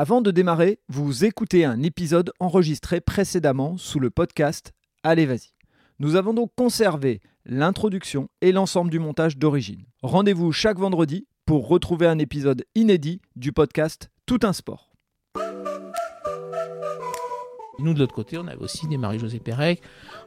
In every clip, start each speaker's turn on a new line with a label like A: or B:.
A: Avant de démarrer, vous écoutez un épisode enregistré précédemment sous le podcast Allez vas-y. Nous avons donc conservé l'introduction et l'ensemble du montage d'origine. Rendez-vous chaque vendredi pour retrouver un épisode inédit du podcast Tout un sport.
B: Nous, de l'autre côté, on avait aussi des Marie-Josée Pérec,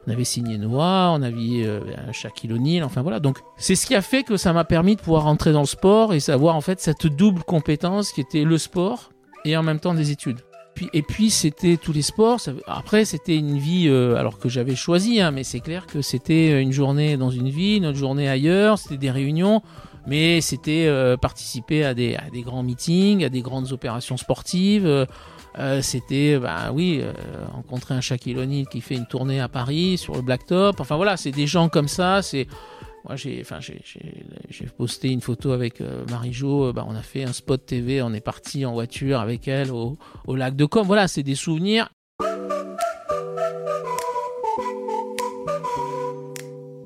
B: on avait signé Noah, on avait euh, Shaquille O'Neal, enfin voilà. C'est ce qui a fait que ça m'a permis de pouvoir rentrer dans le sport et savoir en fait cette double compétence qui était le sport et en même temps des études. Puis, et puis c'était tous les sports. Après c'était une vie euh, alors que j'avais choisi, hein, mais c'est clair que c'était une journée dans une ville, une autre journée ailleurs. C'était des réunions, mais c'était euh, participer à des, à des grands meetings, à des grandes opérations sportives. euh, euh, c'était bah oui euh, rencontrer un Shaquille O'Neal qui fait une tournée à Paris sur le blacktop. Enfin voilà, c'est des gens comme ça. C'est moi j'ai enfin j'ai posté une photo avec euh, Marie-Jo. euh, bah, on a fait un spot TV. On est parti en voiture avec elle au, au lac de Com. Voilà, c'est des souvenirs.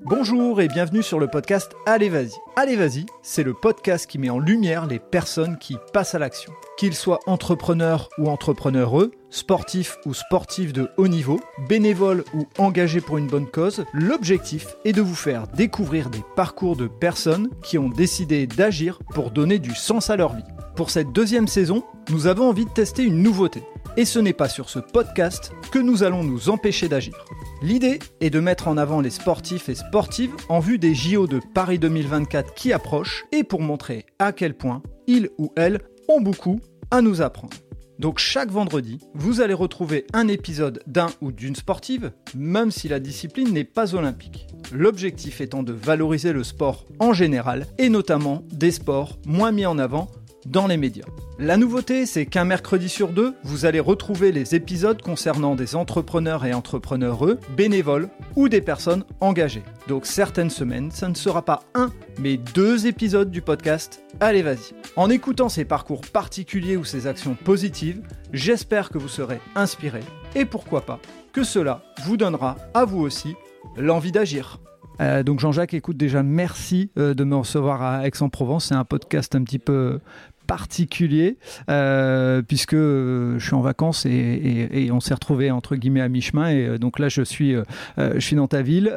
A: Bonjour et bienvenue sur le podcast Allez vas-y. Allez vas-y, c'est le podcast qui met en lumière les personnes qui passent à l'action. Qu'ils soient entrepreneurs ou entrepreneureux, sportifs ou sportifs de haut niveau, bénévoles ou engagés pour une bonne cause, l'objectif est de vous faire découvrir des parcours de personnes qui ont décidé d'agir pour donner du sens à leur vie. Pour cette deuxième saison, nous avons envie de tester une nouveauté. Et ce n'est pas sur ce podcast que nous allons nous empêcher d'agir. L'idée est de mettre en avant les sportifs et sportives en vue des JO de Paris 2024 qui approchent et pour montrer à quel point ils ou elles ont beaucoup à nous apprendre. Donc chaque vendredi, vous allez retrouver un épisode d'un ou d'une sportive, même si la discipline n'est pas olympique. L'objectif étant de valoriser le sport en général et notamment des sports moins mis en avant dans les médias. La nouveauté, c'est qu'un mercredi sur deux, vous allez retrouver les épisodes concernant des entrepreneurs et entrepreneureux, bénévoles ou des personnes engagées. Donc certaines semaines, ça ne sera pas un, mais deux épisodes du podcast Allez vas-y. En écoutant ces parcours particuliers ou ces actions positives, j'espère que vous serez inspiré et pourquoi pas que cela vous donnera à vous aussi l'envie d'agir. Euh, donc Jean-Jacques, écoute déjà, merci euh, de me recevoir à Aix-en-Provence. C'est un podcast un petit peu particulier euh, puisque euh, je suis en vacances et, on s'est retrouvé entre guillemets à mi-chemin. Et euh, donc là je suis je suis dans ta ville.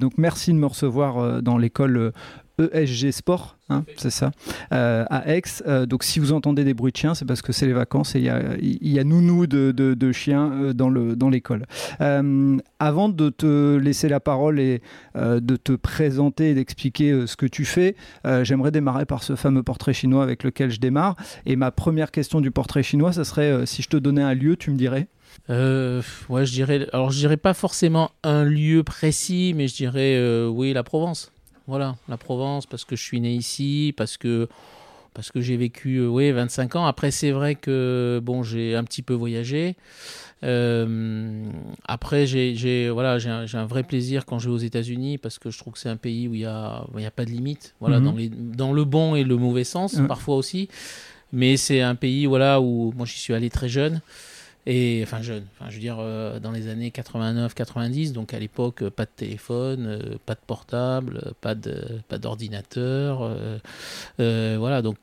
A: Donc merci de me recevoir dans l'école ESG Sport, hein, c'est ça, euh, à Aix. Euh, donc si vous entendez des bruits de chiens, c'est parce que c'est les vacances et il y a, y a nounou de, de- de chiens euh, dans le dans l'école. Avant de te laisser la parole et de te présenter et d'expliquer ce que tu fais, j'aimerais démarrer par ce fameux portrait chinois avec lequel je démarre. Et ma première question du portrait chinois, ça serait si je te donnais un lieu, tu me dirais
B: Euh, ouais, je dirais. Alors, je dirais pas forcément un lieu précis, mais je dirais euh, oui la Provence. Voilà, la Provence parce que je suis né ici, parce que parce que j'ai vécu euh, oui 25 ans. Après, c'est vrai que bon, j'ai un petit peu voyagé. Euh, après, j'ai voilà, j'ai un, vrai plaisir quand je vais aux États-Unis parce que je trouve que c'est un pays où il y a a pas de limite. Voilà,
A: Mhm.
B: dans les dans le bon et le mauvais sens parfois aussi. Mais c'est un pays voilà où moi j'y suis allé très jeune. Et enfin jeune, je veux dire euh, dans les années 89-90, donc à l'époque euh, pas de téléphone, euh, pas de portable, pas d'ordinateur, voilà donc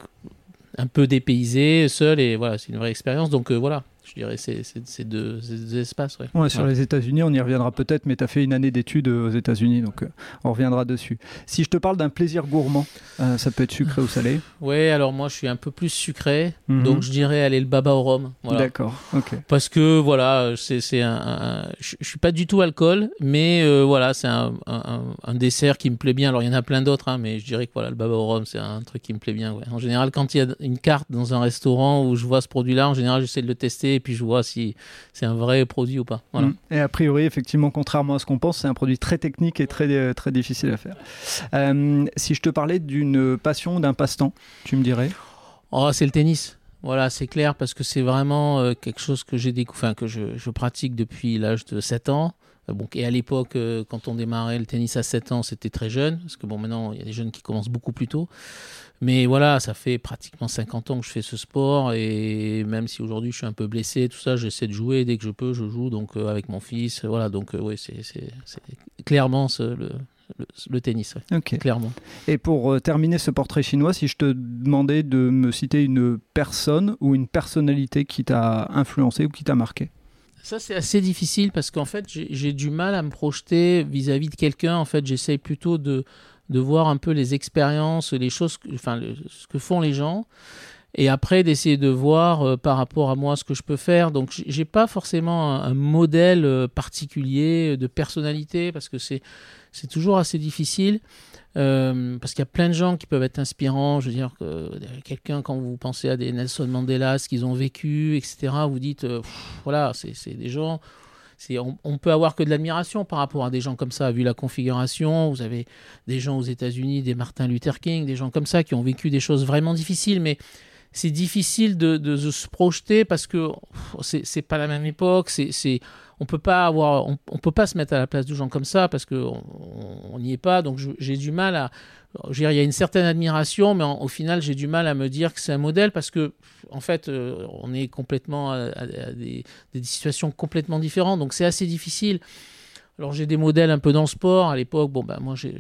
B: un peu dépaysé, seul et voilà c'est une vraie expérience. Donc voilà, je dirais ces deux, ces deux espaces. Ouais.
A: Ouais, sur les États-Unis, on y reviendra peut-être, mais tu as fait une année d'études euh, aux États-Unis, donc euh, on reviendra dessus. Si je te parle d'un plaisir gourmand, euh, ça peut être sucré ou salé.
B: Ouais, alors moi je suis un peu plus sucré,
A: Mhm.
B: donc je dirais aller le baba au rhum. Voilà.
A: D'accord, ok.
B: Parce que voilà, c'est un, un- je, suis pas du tout alcool, mais euh, voilà, c'est un, un- un dessert qui me plaît bien. Alors il y en a plein d'autres, hein, mais je dirais que voilà, le baba au rhum, c'est un truc qui me plaît bien. En général, quand il y a une carte dans un restaurant où je vois ce produit-là, en général, j'essaie de le tester et puis je vois si c'est un vrai produit ou pas. Voilà.
A: Mm. Et a priori, effectivement, contrairement à ce qu'on pense, c'est un produit très technique et très, euh, très difficile à faire. Euh, si je te parlais d'une passion, d'un passe-temps, tu me dirais?
B: Oh, c'est le tennis. Voilà, c'est clair parce que c'est vraiment euh, quelque chose que j'ai découvert, que je, je pratique depuis l'âge de 7 ans. Euh, Bon, et à l'époque, euh, quand on démarrait le tennis à 7 ans, c'était très jeune, parce que bon, maintenant, il y a des jeunes qui commencent beaucoup plus tôt. Mais voilà, ça fait pratiquement 50 ans que je fais ce sport, et même si aujourd'hui je suis un peu blessé, tout ça, j'essaie de jouer dès que je peux, je joue donc euh, avec mon fils. Voilà, donc euh, oui, c'est clairement ce- le, le, tennis,
A: Ok.
B: clairement.
A: Et pour terminer ce portrait chinois, si je te demandais de me citer une personne ou une personnalité qui t'a influencé ou qui t'a marqué?
B: Ça, c'est assez difficile parce qu'en fait, j'ai du mal à me projeter vis-à-vis de quelqu'un. En fait, j'essaye plutôt de, de voir un peu les expériences, les choses, enfin, ce que font les gens. Et après, d'essayer de voir euh, par rapport à moi ce que je peux faire. Donc, j'ai pas forcément un, modèle euh, particulier de personnalité parce que c'est toujours assez difficile. Euh, parce qu'il y a plein de gens qui peuvent être inspirants. Je veux dire, que quelqu'un, quand vous pensez à des Nelson Mandela, ce qu'ils ont vécu, etc., vous dites, euh, voilà, c'est des gens. On, on, peut avoir que de l'admiration par rapport à des gens comme ça, vu la configuration. Vous avez des gens aux États-Unis, des Martin Luther King, des gens comme ça qui ont vécu des choses vraiment difficiles, mais c'est difficile de, se projeter parce que c'est pas la même époque. C'est on peut pas avoir, on, peut pas se mettre à la place de gens comme ça parce que on n'y est pas. Donc j'ai du mal à, il y a une certaine admiration, mais au final j'ai du mal à me dire que c'est un modèle parce que en fait euh, on est complètement à, des, situations complètement différentes. Donc c'est assez difficile. Alors j'ai des modèles un peu dans le sport. À l'époque, bon bah moi j'ai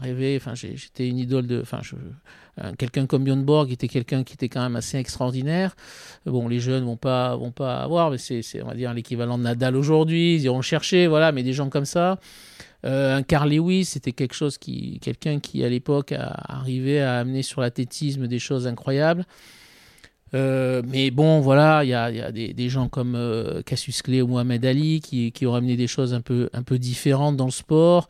B: rêvé, j'étais une idole de, enfin quelqu'un comme Björn Borg était quelqu'un qui était quand même assez extraordinaire. Bon les jeunes vont pas vont pas avoir, mais c'est on va dire l'équivalent de Nadal aujourd'hui. Ils iront chercher, voilà, mais des gens comme ça. Euh, un Carl Lewis, c'était quelque chose qui, quelqu'un qui à l'époque a arrivé à amener sur l'athlétisme des choses incroyables. Euh, mais bon, voilà, il y a, des, gens comme euh, Cassius Clay ou Mohamed Ali qui, ont amené des choses un peu, un peu différentes dans le sport.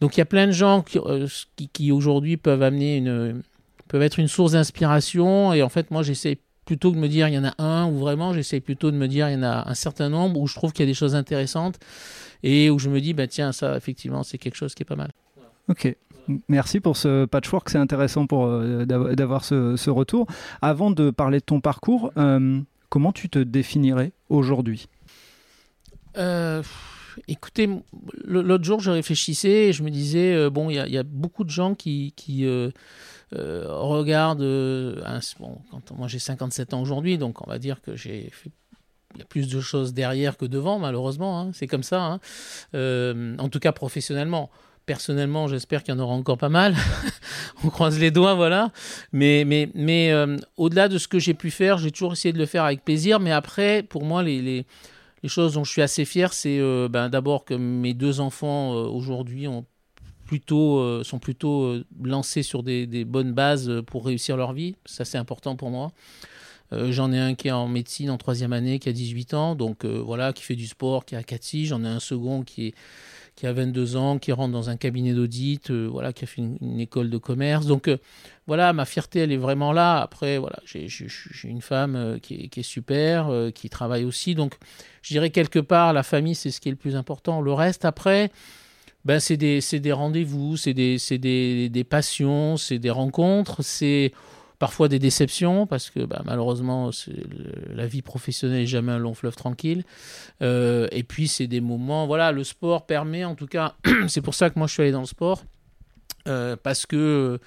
B: Donc il y a plein de gens qui, euh, qui, aujourd'hui peuvent amener une, peuvent être une source d'inspiration. Et en fait, moi, j'essaie plutôt de me dire il y en a un, ou vraiment, j'essaie plutôt de me dire il y en a un certain nombre où je trouve qu'il y a des choses intéressantes et où je me dis, bah, tiens, ça, effectivement, c'est quelque chose qui est pas mal.
A: Ok. Merci pour ce patchwork, c'est intéressant pour euh, d'avoir ce, retour. Avant de parler de ton parcours, euh, comment tu te définirais aujourd'hui?
B: Euh, Écoutez, l'autre jour, je réfléchissais et je me disais, bon, il y, a beaucoup de gens qui, regardent. bon, moi, j'ai 57 ans aujourd'hui, donc on va dire que j'ai il y a plus de choses derrière que devant, malheureusement. Hein, c'est comme ça. Hein. en tout cas, professionnellement. Personnellement, j'espère qu'il y en aura encore pas mal. On croise les doigts, voilà. Mais, mais, mais euh, au-delà de ce que j'ai pu faire, j'ai toujours essayé de le faire avec plaisir. Mais après, pour moi, les, les, choses dont je suis assez fier, c'est euh, ben, d'abord que mes deux enfants euh, aujourd'hui ont plutôt, sont plutôt lancés sur des, des, bonnes bases pour réussir leur vie. Ça, c'est important pour moi. J'en ai un qui est en médecine en troisième année, qui a 18 ans, donc voilà, qui fait du sport, qui a 4 J'en ai un second qui est qui a 22 ans, qui rentre dans un cabinet d'audit, euh, voilà, qui a fait une, école de commerce. Donc euh, voilà, ma fierté, elle est vraiment là. Après, voilà, j'ai une femme euh, qui est, super, qui travaille aussi. Donc je dirais quelque part, la famille, c'est ce qui est le plus important. Le reste, après, ben, c'est des, des rendez-vous, c'est des, des, des passions, c'est des rencontres, c'est parfois des déceptions parce que bah, malheureusement la vie professionnelle n'est jamais un long fleuve tranquille euh, et puis c'est des moments voilà le sport permet en tout cas c'est pour ça que moi je suis allé dans le sport euh, parce que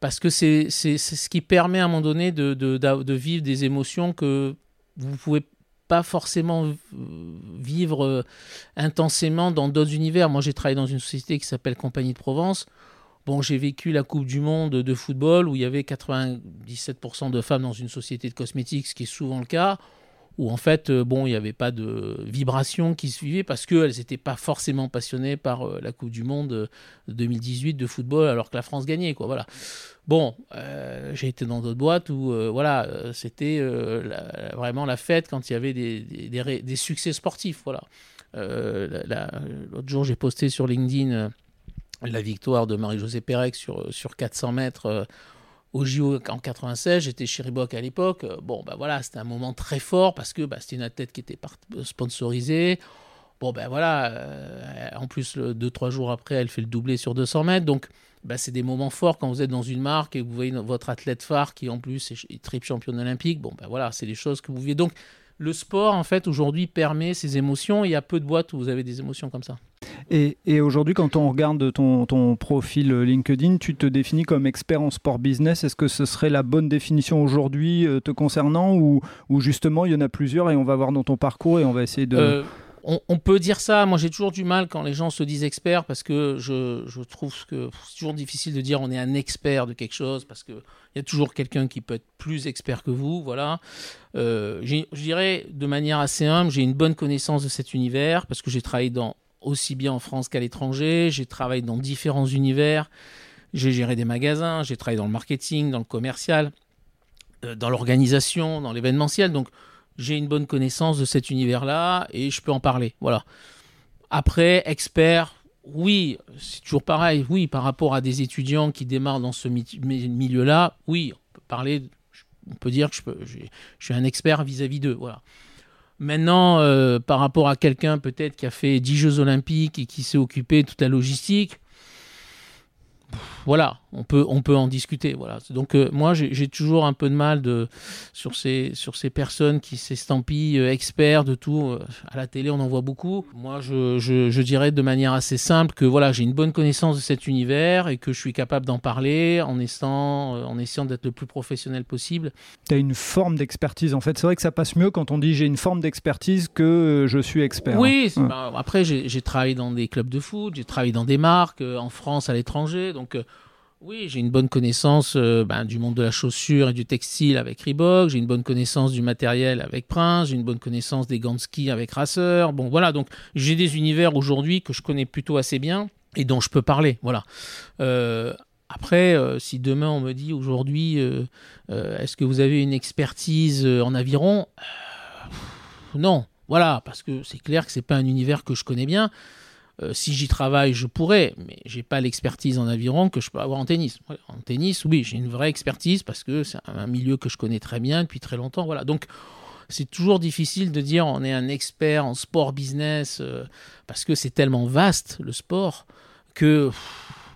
B: parce que c'est ce qui permet à un moment donné de, de, de, vivre des émotions que vous pouvez pas forcément vivre euh, intensément dans d'autres univers. Moi, j'ai travaillé dans une société qui s'appelle Compagnie de Provence, Bon, j'ai vécu la Coupe du Monde de football où il y avait 97% de femmes dans une société de cosmétiques, ce qui est souvent le cas, où en fait, euh, bon, il n'y avait pas de vibration qui suivait parce qu'elles n'étaient pas forcément passionnées par euh, la Coupe du Monde 2018 de football alors que la France gagnait, quoi. Voilà. Bon, euh, j'ai été dans d'autres boîtes où, voilà, c'était vraiment la fête quand il y avait des, des succès sportifs, voilà. L'autre jour, j'ai posté sur LinkedIn la victoire de Marie-Josée Pérec sur, sur 400 mètres euh, au JO en 96. J'étais chez Reebok à l'époque. Euh, bon, ben voilà, c'était un moment très fort parce que bah, c'était une athlète qui était sponsorisée. Bon, ben voilà, euh, en plus, deux, trois jours après, elle fait le doublé sur 200 mètres. Donc, bah, c'est des moments forts quand vous êtes dans une marque et que vous voyez votre athlète phare qui, en plus, est triple championne olympique. Bon, ben voilà, c'est des choses que vous vivez. Donc, le sport, en fait, aujourd'hui, permet ces émotions. Il y a peu de boîtes où vous avez des émotions comme ça.
A: Et, aujourd'hui, quand on regarde ton, ton, profil LinkedIn, tu te définis comme expert en sport business. Est-ce que ce serait la bonne définition aujourd'hui euh, te concernant ou, ou, justement il y en a plusieurs et on va voir dans ton parcours et on va essayer de... Euh,
B: on, peut dire ça. Moi, j'ai toujours du mal quand les gens se disent experts parce que je, trouve que c'est toujours difficile de dire on est un expert de quelque chose parce qu'il y a toujours quelqu'un qui peut être plus expert que vous. Voilà. Euh, je dirais de manière assez humble, j'ai une bonne connaissance de cet univers parce que j'ai travaillé dans aussi bien en France qu'à l'étranger. J'ai travaillé dans différents univers. J'ai géré des magasins, j'ai travaillé dans le marketing, dans le commercial, euh, dans l'organisation, dans l'événementiel. Donc, j'ai une bonne connaissance de cet univers-là et je peux en parler. Voilà. Après, expert, oui, c'est toujours pareil. Oui, par rapport à des étudiants qui démarrent dans ce milieu-là, oui, on peut parler, on peut dire que je, peux, suis un expert vis-à-vis d'eux. Voilà. Maintenant, euh, par rapport à quelqu'un peut-être qui a fait 10 Jeux Olympiques et qui s'est occupé de toute la logistique, voilà, on peut, on peut en discuter. Voilà. Donc euh, moi, j'ai toujours un peu de mal de, sur, ces, sur ces personnes qui s'estampillent euh, experts de tout. Euh, à la télé, on en voit beaucoup. Moi, je, je, dirais de manière assez simple que voilà, j'ai une bonne connaissance de cet univers et que je suis capable d'en parler en essayant, en essayant d'être le plus professionnel possible.
A: Tu as une forme d'expertise. En fait, c'est vrai que ça passe mieux quand on dit j'ai une forme d'expertise que je suis expert.
B: Oui, bah, après, j'ai travaillé dans des clubs de foot, j'ai travaillé dans des marques en France, à l'étranger. Donc, oui, j'ai une bonne connaissance euh, ben, du monde de la chaussure et du textile avec Reebok, j'ai une bonne connaissance du matériel avec Prince, j'ai une bonne connaissance des gants de ski avec Racer. Bon, voilà, donc j'ai des univers aujourd'hui que je connais plutôt assez bien et dont je peux parler. Voilà. Euh, après, euh, si demain on me dit aujourd'hui, est-ce que vous avez une expertise en aviron? Non, voilà, parce que c'est clair que c'est pas un univers que je connais bien. Euh, si j'y travaille, je pourrais, mais j'ai pas l'expertise en aviron que je peux avoir en tennis. En tennis, oui, j'ai une vraie expertise parce que c'est un milieu que je connais très bien depuis très longtemps. Voilà. Donc, c'est toujours difficile de dire on est un expert en sport business euh, parce que c'est tellement vaste le sport que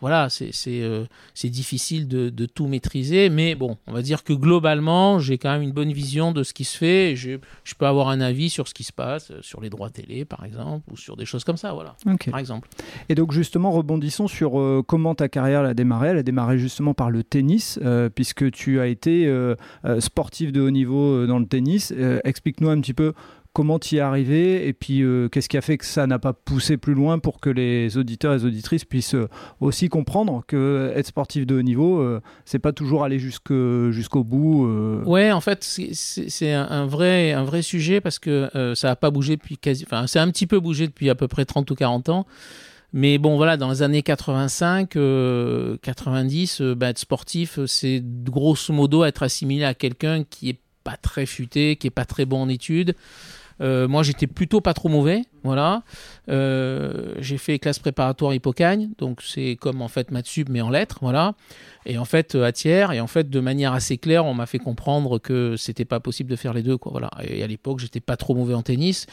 B: voilà, euh, c'est difficile de, de, tout maîtriser, mais bon, on va dire que globalement, j'ai quand même une bonne vision de ce qui se fait. je, je, peux avoir un avis sur ce qui se passe, euh, sur les droits télé, par exemple, ou sur des choses comme ça, voilà, par exemple.
A: Et donc, justement, rebondissons sur euh, comment ta carrière a démarré. Elle a démarré justement par le tennis, puisque tu as été sportif de haut niveau dans le tennis. Explique-nous un petit peu comment tu y es arrivé et puis euh, qu'est-ce qui a fait que ça n'a pas poussé plus loin pour que les auditeurs et les auditrices puissent euh, aussi comprendre que être sportif de haut niveau, euh, c'est pas toujours aller jusqu'au bout.
B: Ouais, en fait, c'est un vrai, un vrai sujet parce que ça n'a pas bougé depuis quasi. Enfin, c'est un petit peu bougé depuis à peu près 30 ou 40 ans. Mais bon, voilà, dans les années 85, 90, bah, être sportif, c'est grosso modo être assimilé à quelqu'un qui est pas très futé, qui est pas très bon en études, euh, moi, j'étais plutôt pas trop mauvais. Voilà. Euh, j'ai fait classe préparatoire Hippocagne, donc c'est comme en fait Mathsub mais en lettres, voilà. Et en fait à tiers, et en fait de manière assez claire, on m'a fait comprendre que c'était pas possible de faire les deux, quoi. Voilà. Et à l'époque, j'étais pas trop mauvais en tennis,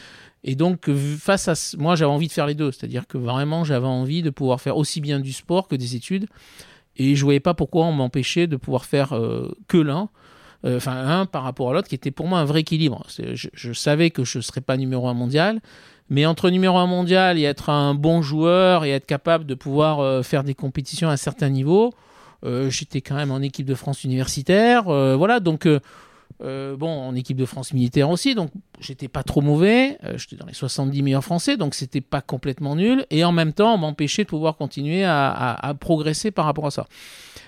B: et donc face à moi, j'avais envie de faire les deux, c'est-à-dire que vraiment j'avais envie de pouvoir faire aussi bien du sport que des études, et je voyais pas pourquoi on m'empêchait de pouvoir faire euh, que l'un. Euh, enfin un par rapport à l'autre, qui était pour moi un vrai équilibre. Je, savais que je ne serais pas numéro un mondial, mais entre numéro un mondial et être un bon joueur et être capable de pouvoir euh, faire des compétitions à un certain niveau, euh, j'étais quand même en équipe de France universitaire. voilà, donc bon, en équipe de France militaire aussi, donc j'étais pas trop mauvais. j'étais dans les 70 meilleurs français, donc c'était pas complètement nul. Et en même temps, on m'empêchait de pouvoir continuer à, progresser par rapport à ça.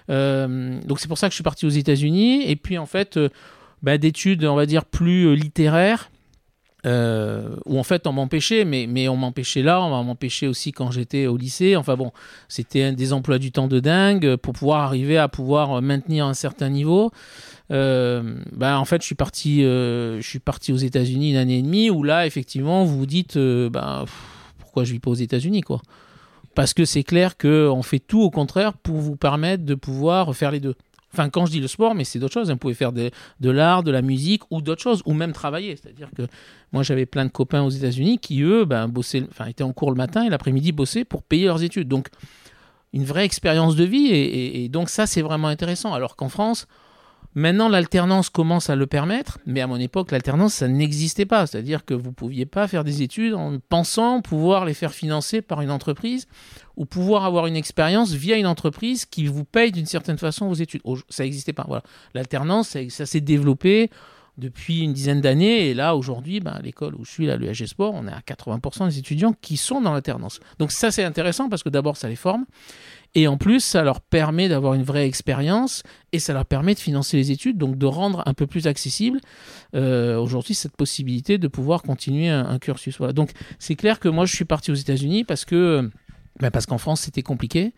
B: Euh, donc c'est pour ça que je suis parti aux États-Unis. Et puis en fait, euh, bah, d'études, on va dire, plus euh, où en fait on m'empêchait, mais, mais on m'empêchait là, on m'empêchait aussi quand j'étais au lycée. Enfin bon, c'était des emplois du temps de dingue pour pouvoir arriver à pouvoir maintenir un certain niveau. bah, en fait, je suis parti, je suis parti aux États-Unis une année et demie où là, effectivement, vous vous dites, bah, pourquoi je vis pas aux États-Unis, quoi? Parce que c'est clair qu'on fait tout au contraire pour vous permettre de pouvoir faire les deux. Enfin, quand je dis le sport, mais c'est d'autres choses. Vous pouvez faire de, l'art, de la musique ou d'autres choses, ou même travailler. C'est-à-dire que moi, j'avais plein de copains aux États-Unis qui, eux, ben, bossaient, enfin, étaient en cours le matin et l'après-midi bossaient pour payer leurs études. Donc, une vraie expérience de vie. et donc, ça, c'est vraiment intéressant. Alors qu'en France, Maintenant, l'alternance commence à le permettre, mais à mon époque, l'alternance, ça n'existait pas. C'est-à-dire que vous ne pouviez pas faire des études en pensant pouvoir les faire financer par une entreprise ou pouvoir avoir une expérience via une entreprise qui vous paye d'une certaine façon vos études. Ça n'existait pas. Voilà. L'alternance, ça, s'est développé depuis une dizaine d'années. Et là, aujourd'hui, ben, à l'école où je suis, là, l'UAG Sport, on est à 80% des étudiants qui sont dans l'alternance. Donc ça, c'est intéressant parce que d'abord, ça les forme. Et en plus, ça leur permet d'avoir une vraie expérience et ça leur permet de financer les études, donc de rendre un peu plus accessible euh, aujourd'hui cette possibilité de pouvoir continuer un, cursus. Voilà. Donc c'est clair que moi, je suis parti aux États-Unis parce que ben parce qu'en France, c'était compliqué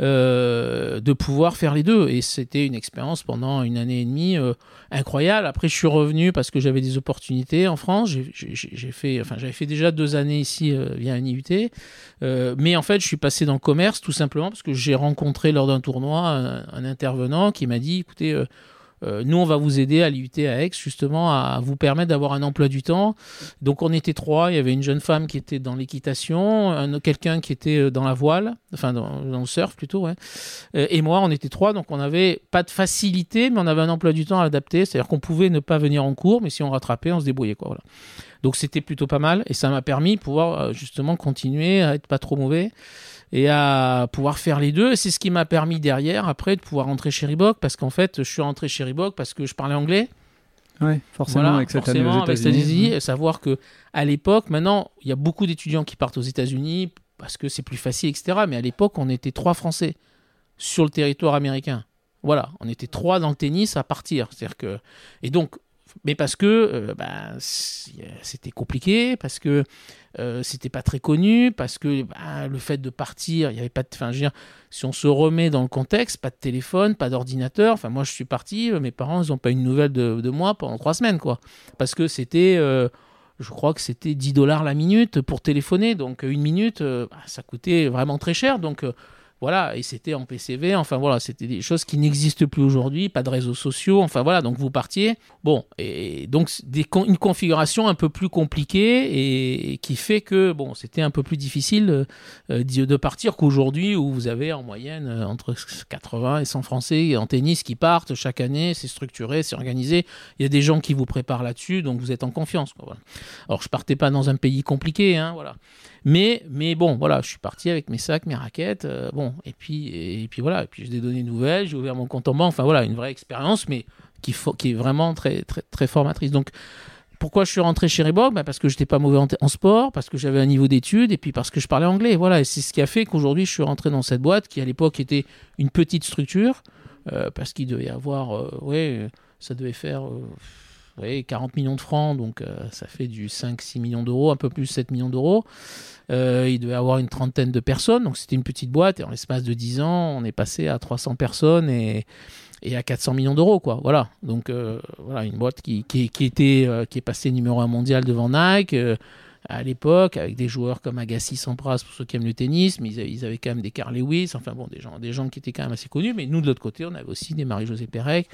B: euh, de pouvoir faire les deux. Et c'était une expérience pendant une année et demie euh, incroyable. Après, je suis revenu parce que j'avais des opportunités en France. J'ai fait, enfin, j'avais fait déjà deux années ici euh, via un IUT. Mais en fait, je suis passé dans le commerce tout simplement parce que j'ai rencontré lors d'un tournoi un, un, intervenant qui m'a dit, écoutez, euh, nous, on va vous aider à l'IUT à Aix, justement, à vous permettre d'avoir un emploi du temps. Donc, on était trois. Il y avait une jeune femme qui était dans l'équitation, quelqu'un qui était euh, dans la voile, enfin, dans, le surf plutôt. Euh, et moi, on était trois. Donc, on n'avait pas de facilité, mais on avait un emploi du temps à adapter. C'est-à-dire qu'on pouvait ne pas venir en cours, mais si on rattrapait, on se débrouillait. Donc, c'était plutôt pas mal. Et ça m'a permis de pouvoir, justement, continuer à être pas trop mauvais et à pouvoir faire les deux. C'est ce qui m'a permis derrière, après, de pouvoir rentrer chez Reebok, parce qu'en fait, je suis rentré chez Reebok parce que je parlais anglais.
A: Oui, forcément, voilà, avec cette année aux
B: États-Unis. Savoir que à l'époque, maintenant, il y a beaucoup d'étudiants qui partent aux États-Unis parce que c'est plus facile, etc. Mais à l'époque, on était trois Français sur le territoire américain. Voilà, on était trois dans le tennis à partir. C'est-à-dire que et donc mais parce que euh, bah, c'était compliqué, parce que euh, c'était pas très connu, parce que bah, le fait de partir, il y avait pas de. Enfin, je veux dire, si on se remet dans le contexte, pas de téléphone, pas d'ordinateur. Enfin, moi, je suis parti, euh, mes parents, ils n'ont pas eu de nouvelles de, moi pendant trois semaines, quoi. Parce que c'était. Euh, je crois que c'était 10 dollars la minute pour téléphoner. Donc, une minute, bah, ça coûtait vraiment très cher. Donc, voilà, et c'était en PCV, enfin voilà, c'était des choses qui n'existent plus aujourd'hui, pas de réseaux sociaux, enfin voilà, donc vous partiez. Bon, et donc une configuration un peu plus compliquée et, qui fait que, bon, c'était un peu plus difficile euh, de partir qu'aujourd'hui où vous avez en moyenne euh, entre 80 et 100 Français en tennis qui partent chaque année, c'est structuré, c'est organisé, il y a des gens qui vous préparent là-dessus, donc vous êtes en confiance. Quoi, voilà. Alors je partais pas dans un pays compliqué, hein, voilà. Mais, mais bon, voilà, je suis parti avec mes sacs, mes raquettes, euh, bon, et puis, et, puis voilà, et puis j'ai des données nouvelles, j'ai ouvert mon compte en banque, enfin voilà, une vraie expérience, mais qui, est vraiment très, très, très formatrice. Donc, pourquoi je suis rentré chez Reebok? Bah Parce que je n'étais pas mauvais en, sport, parce que j'avais un niveau d'études, et puis parce que je parlais anglais. Voilà, et c'est ce qui a fait qu'aujourd'hui, je suis rentré dans cette boîte qui, à l'époque, était une petite structure, euh, parce qu'il devait avoir, euh, ça devait faire. Euh, oui, 40 millions de francs, donc euh, ça fait du 5-6 millions d'euros, un peu plus 7 millions d'euros. Euh, il devait avoir une trentaine de personnes, donc c'était une petite boîte, et en l'espace de 10 ans, on est passé à 300 personnes et, à 400 millions d'euros, quoi. Voilà, donc euh, voilà, une boîte qui, était, qui est passée numéro 1 mondial devant Nike à l'époque, avec des joueurs comme Agassi, Sampras, pour ceux qui aiment le tennis, mais ils avaient, quand même des Carl Lewis, enfin bon, des gens, des gens qui étaient quand même assez connus. Mais nous, de l'autre côté, on avait aussi des Marie-Josée Pérec,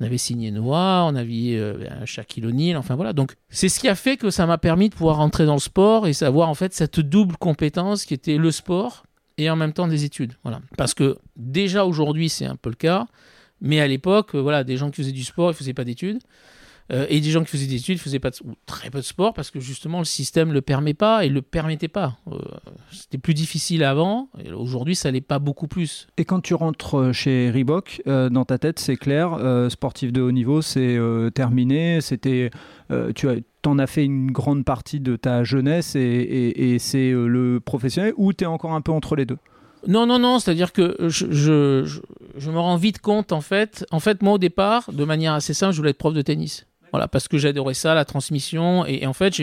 B: on avait signé Noah, on avait euh, Shaquille O'Neal, enfin voilà. Donc, c'est ce qui a fait que ça m'a permis de pouvoir entrer dans le sport et savoir en fait cette double compétence qui était le sport et en même temps des études. Voilà. Parce que déjà aujourd'hui, c'est un peu le cas, mais à l'époque, voilà, des gens qui faisaient du sport, ils faisaient pas d'études. Euh, et des gens qui faisaient des études faisaient pas de, ou très peu de sport parce que justement le système le permet pas et le permettait pas. Euh, C'était plus difficile avant. Aujourd'hui, ça l'est pas beaucoup plus.
A: Et quand tu rentres chez Reebok, euh, dans ta tête, c'est clair, euh, sportif de haut niveau, c'est euh, terminé. C'était, euh, tu as t'en as fait une grande partie de ta jeunesse et, et, et c'est le professionnel ou tu es encore un peu entre les deux?
B: Non, non, non, c'est-à-dire que je, je, je, je, me rends vite compte, en fait. En fait, moi, au départ, de manière assez simple, je voulais être prof de tennis. Voilà, parce que j'adorais ça, la transmission. Et, en fait,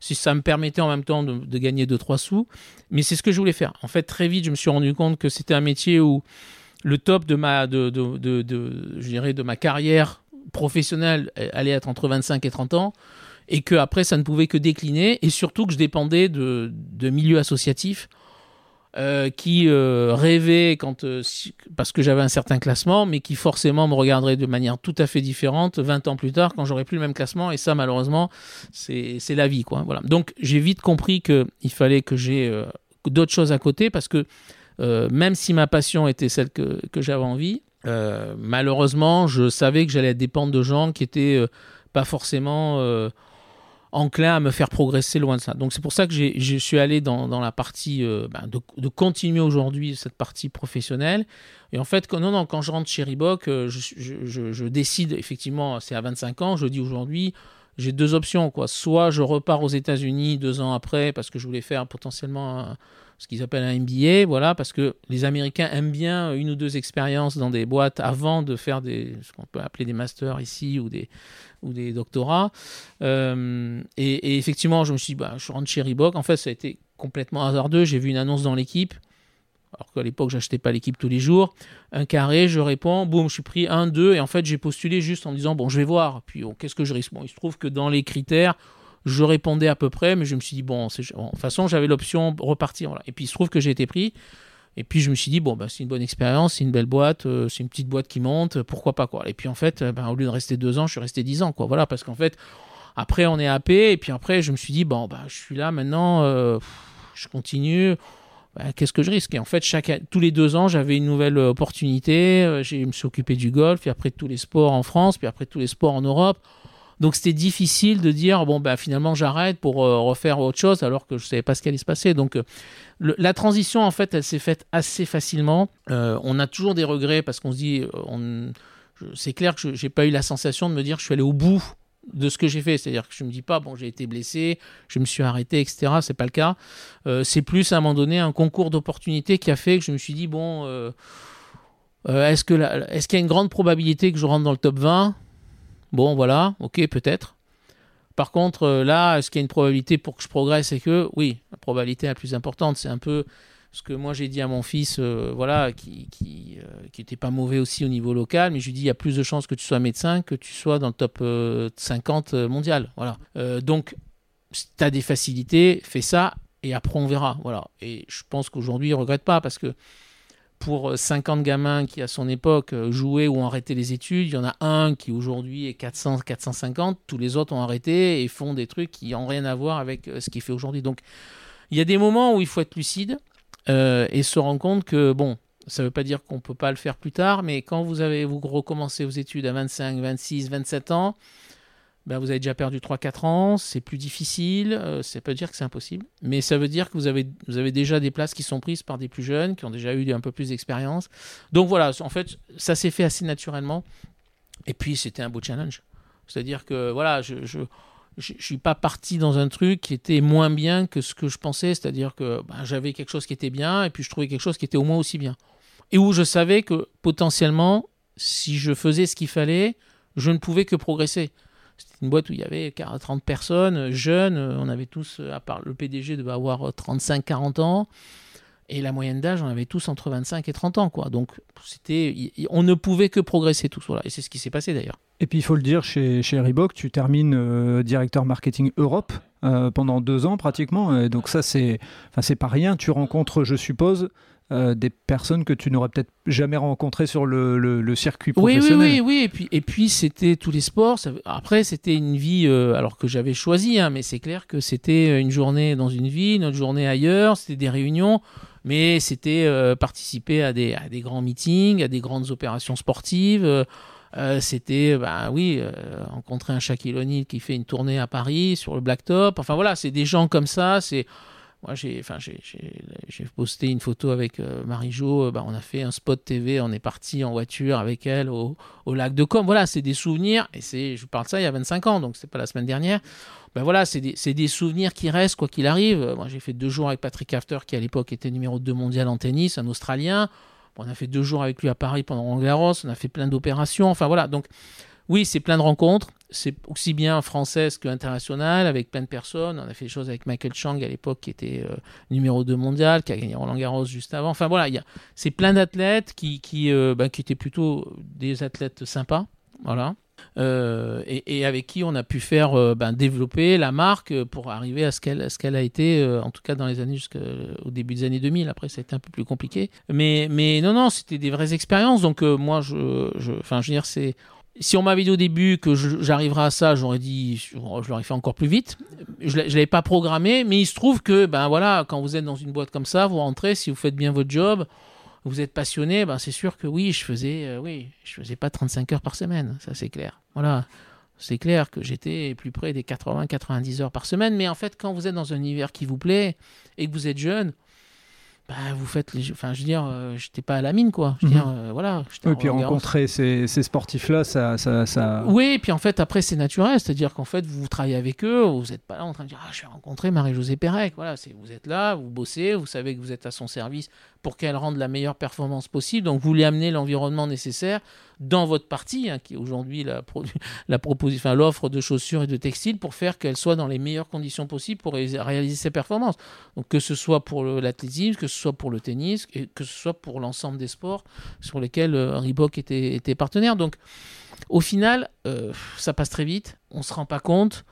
B: si ça me permettait en même temps de, gagner 2-3 sous. Mais c'est ce que je voulais faire. En fait, très vite, je me suis rendu compte que c'était un métier où le top de ma, de, de, de, je dirais, de ma carrière professionnelle allait être entre 25 et 30 ans. Et que après, ça ne pouvait que décliner. Et surtout que je dépendais de, de milieux associatifs. Euh, qui euh, rêvait quand euh, parce que j'avais un certain classement, mais qui forcément me regarderait de manière tout à fait différente 20 ans plus tard quand j'aurais plus le même classement. Et ça, malheureusement, c'est la vie, quoi. Voilà. Donc j'ai vite compris que il fallait que j'ai d'autres choses à côté parce que même si ma passion était celle que, que j'avais envie, malheureusement, je savais que j'allais dépendre de gens qui étaient pas forcément enclin à me faire progresser loin de ça. Donc c'est pour ça que je suis allé dans, la partie euh, ben, de, continuer aujourd'hui cette partie professionnelle. Et en fait, quand, je rentre chez Reebok, euh, je, je, je, décide effectivement, c'est à 25 ans, je dis aujourd'hui, j'ai deux options. Quoi. Soit je repars aux États-Unis deux ans après parce que je voulais faire potentiellement ce qu'ils appellent un MBA, voilà, parce que les Américains aiment bien une ou deux expériences dans des boîtes avant de faire des, ce qu'on peut appeler des masters ici ou des, ou des doctorats. Euh, et, effectivement, je me suis dit, bah, je rentre chez Reebok. En fait, ça a été complètement hasardeux. J'ai vu une annonce dans l'équipe. Alors qu'à l'époque, j'achetais pas l'équipe tous les jours. Un carré, je réponds, boum, je suis pris un, deux. Et en fait, j'ai postulé juste en disant, bon, je vais voir. Puis, qu'est-ce que je risque? Bon, il se trouve que dans les critères, je répondais à peu près, mais je me suis dit, bon, de toute façon, j'avais l'option repartir. Et puis, il se trouve que j'ai été pris. Et puis, je me suis dit, bon, bah, c'est une bonne expérience, c'est une belle boîte, euh, c'est une petite boîte qui monte, pourquoi pas, quoi. Et puis, en fait, euh, bah, au lieu de rester deux ans, je suis resté dix ans, quoi. Voilà, parce qu'en fait, après, on est happé. Et puis après, je me suis dit, bon, bah, je suis là maintenant, euh, je continue. Bah, qu'est-ce que je risque? Et en fait, chaque, tous les deux ans, j'avais une nouvelle opportunité. Je me suis occupé du golf, puis après tous les sports en France, puis après tous les sports en Europe. Donc c'était difficile de dire bon ben finalement j'arrête pour euh, refaire autre chose alors que je savais pas ce qui allait se passer. Donc euh, la transition en fait elle s'est faite assez facilement. Euh, on a toujours des regrets parce qu'on se dit c'est clair que je n'ai pas eu la sensation de me dire que je suis allé au bout de ce que j'ai fait. C'est-à-dire que je me dis pas, bon, j'ai été blessé, je me suis arrêté, etc. C'est pas le cas. c'est plus à un moment donné un concours d'opportunités qui a fait que je me suis dit, bon, est-ce qu'il est y a une grande probabilité que je rentre dans le top 20 Bon, voilà, ok, peut-être. Par contre, euh, là, est-ce qu'il y a une probabilité pour que je progresse et que, oui, la probabilité la plus importante, c'est un peu ce que moi j'ai dit à mon fils, euh, voilà, qui qui, euh, pas mauvais aussi au niveau local, mais je lui dis il y a plus de chances que tu sois médecin que tu sois dans le top 50 mondial, voilà. donc, si tu as des facilités, fais ça et après on verra, voilà. Et je pense qu'aujourd'hui il regrette pas parce que pour 50 gamins qui à son époque euh, jouaient ou ont arrêté les études, il y en a un qui aujourd'hui est 400, 450, tous les autres ont arrêté et font des trucs qui n'ont rien à voir avec euh, ce qu'il fait aujourd'hui. Donc il y a des moments où il faut être lucide euh, et se rendre compte que, bon, ça ne veut pas dire qu'on ne peut pas le faire plus tard, mais quand vous avez vous recommencez vos études à 25, 26, 27 ans, ben vous avez déjà perdu 3-4 ans, c'est plus difficile, euh, ça peut dire que c'est impossible, mais ça veut dire que vous avez, vous avez déjà des places qui sont prises par des plus jeunes, qui ont déjà eu un peu plus d'expérience. Donc voilà, en fait, ça s'est fait assez naturellement. Et puis c'était un beau challenge. C'est-à-dire que voilà, je ne je, je, suis pas parti dans un truc qui était moins bien que ce que je pensais, c'est-à-dire que ben, j'avais quelque chose qui était bien, et puis je trouvais quelque chose qui était au moins aussi bien. Et où je savais que potentiellement, si je faisais ce qu'il fallait, je ne pouvais que progresser. C'était une boîte où il y avait 30 personnes, jeunes. On avait tous, à part le PDG, devait avoir 35-40 ans. Et la moyenne d'âge, on avait tous entre 25 et 30 ans. Quoi. Donc, c'était, on ne pouvait que progresser tous. Et c'est ce qui s'est passé d'ailleurs.
A: Et puis, il faut le dire, chez, chez Reebok, tu termines euh, directeur marketing Europe euh, pendant deux ans pratiquement. Donc, ça, c'est, c'est pas rien. Tu rencontres, je suppose, euh, des personnes que tu n'aurais peut-être jamais rencontrées sur le, le, circuit professionnel.
B: Oui, oui, oui, Et puis, et puis c'était tous les sports. après, c'était une vie, euh, alors que j'avais choisi, hein, mais c'est clair que c'était une journée dans une vie, une autre journée ailleurs, c'était des réunions, mais c'était euh, participer à des, à des grands meetings, à des grandes opérations sportives. c'était, bah oui, rencontrer un Shaquille O'Neal qui fait une tournée à Paris sur le Blacktop. Enfin voilà, c'est des gens comme ça. C'est moi, j'ai, posté une photo avec euh, Marie-Jo. Euh, bah, on a fait un spot TV. On est parti en voiture avec elle au, lac de Com. Voilà, c'est des souvenirs. Et c'est, je parle de ça il y a 25 ans, donc c'est pas la semaine dernière. Ben voilà, c'est des, souvenirs qui restent quoi qu'il arrive. Euh, moi, j'ai fait deux jours avec Patrick After, qui à l'époque était numéro 2 mondial en tennis, un Australien. on a fait deux jours avec lui à Paris pendant Roland Garros. On a fait plein d'opérations. Enfin voilà, donc oui, c'est plein de rencontres. C'est aussi bien française qu'internationale, avec plein de personnes. On a fait des choses avec Michael Chang à l'époque, qui était euh, numéro 2 mondial, qui a gagné Roland Garros juste avant. Enfin voilà, c'est plein d'athlètes qui, qui, euh, ben, qui, étaient plutôt des athlètes sympas. Voilà. Euh, et, avec qui on a pu faire ben, développer la marque pour arriver à ce qu'elle qu'elle a été, en tout cas dans les années jusqu'au début des années 2000. Après, ça a été un peu plus compliqué. Mais, mais non, non, c'était des vraies expériences. Donc, moi, je, enfin, je veux dire, c'est si on m'avait dit au début que j'arriverais à ça, j'aurais dit, je l'aurais fait encore plus vite. Je ne l'avais pas programmé, mais il se trouve que, ben voilà, quand vous êtes dans une boîte comme ça, vous rentrez, si vous faites bien votre job, vous êtes passionné, ben c'est sûr que oui, je faisais, euh, oui, je faisais pas 35 heures par semaine, ça c'est clair. Voilà. C'est clair que j'étais plus près des 80-90 heures par semaine. Mais en fait, quand vous êtes dans un univers qui vous plaît et que vous êtes jeune, bah, vous faites les enfin je veux dire euh, j'étais pas à la mine quoi. Je veux
A: Mhm.
B: dire, euh, voilà j'étais
A: Et puis rencontrer ces, ces sportifs-là, ça, ça, ça...
B: oui et puis en fait après c'est naturel. C'est à dire qu'en fait vous travaillez avec eux vous n'êtes pas là en train de dire ah je vais rencontrer Marie-Josée Pérec. Voilà c'est vous êtes là vous bossez vous savez que vous êtes à son service pour qu'elle rende la meilleure performance possible. Donc vous lui amenez l'environnement nécessaire dans votre partie hein, qui est aujourd'hui la, l'offre de chaussures et de textiles pour faire qu'elle soit dans les meilleures conditions possibles pour ré- réaliser ses performances. Donc que ce soit pour l'athlétisme que ce soit pour le tennis et que ce soit pour l'ensemble des sports sur lesquels euh, Reebok était, partenaire. Donc au final, euh, ça passe très vite, on se rend pas compte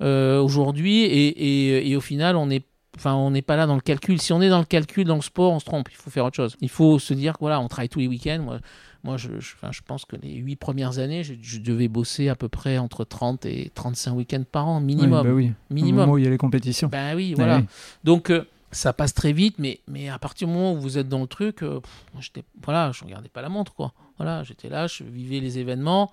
B: euh, aujourd'hui, et, et- et au final, on est Enfin, on n'est pas là dans le calcul. Si on est dans le calcul, dans le sport, on se trompe. Il faut faire autre chose. Il faut se dire que voilà, on travaille tous les week-ends. Moi, moi je, je- enfin, je pense que les huit premières années, je, je devais bosser à peu près entre 30 et 35 week-ends par an,
A: Oui,
B: minimum.
A: bah oui. Au
B: minimum.
A: moment où il y a les compétitions.
B: Ben oui,
A: Ouais,
B: voilà. Donc euh, ça passe très vite, mais, mais à partir du moment où vous êtes dans le truc, euh, j'étais, voilà, je regardais pas la montre, quoi. Voilà, j'étais là, je vivais les événements,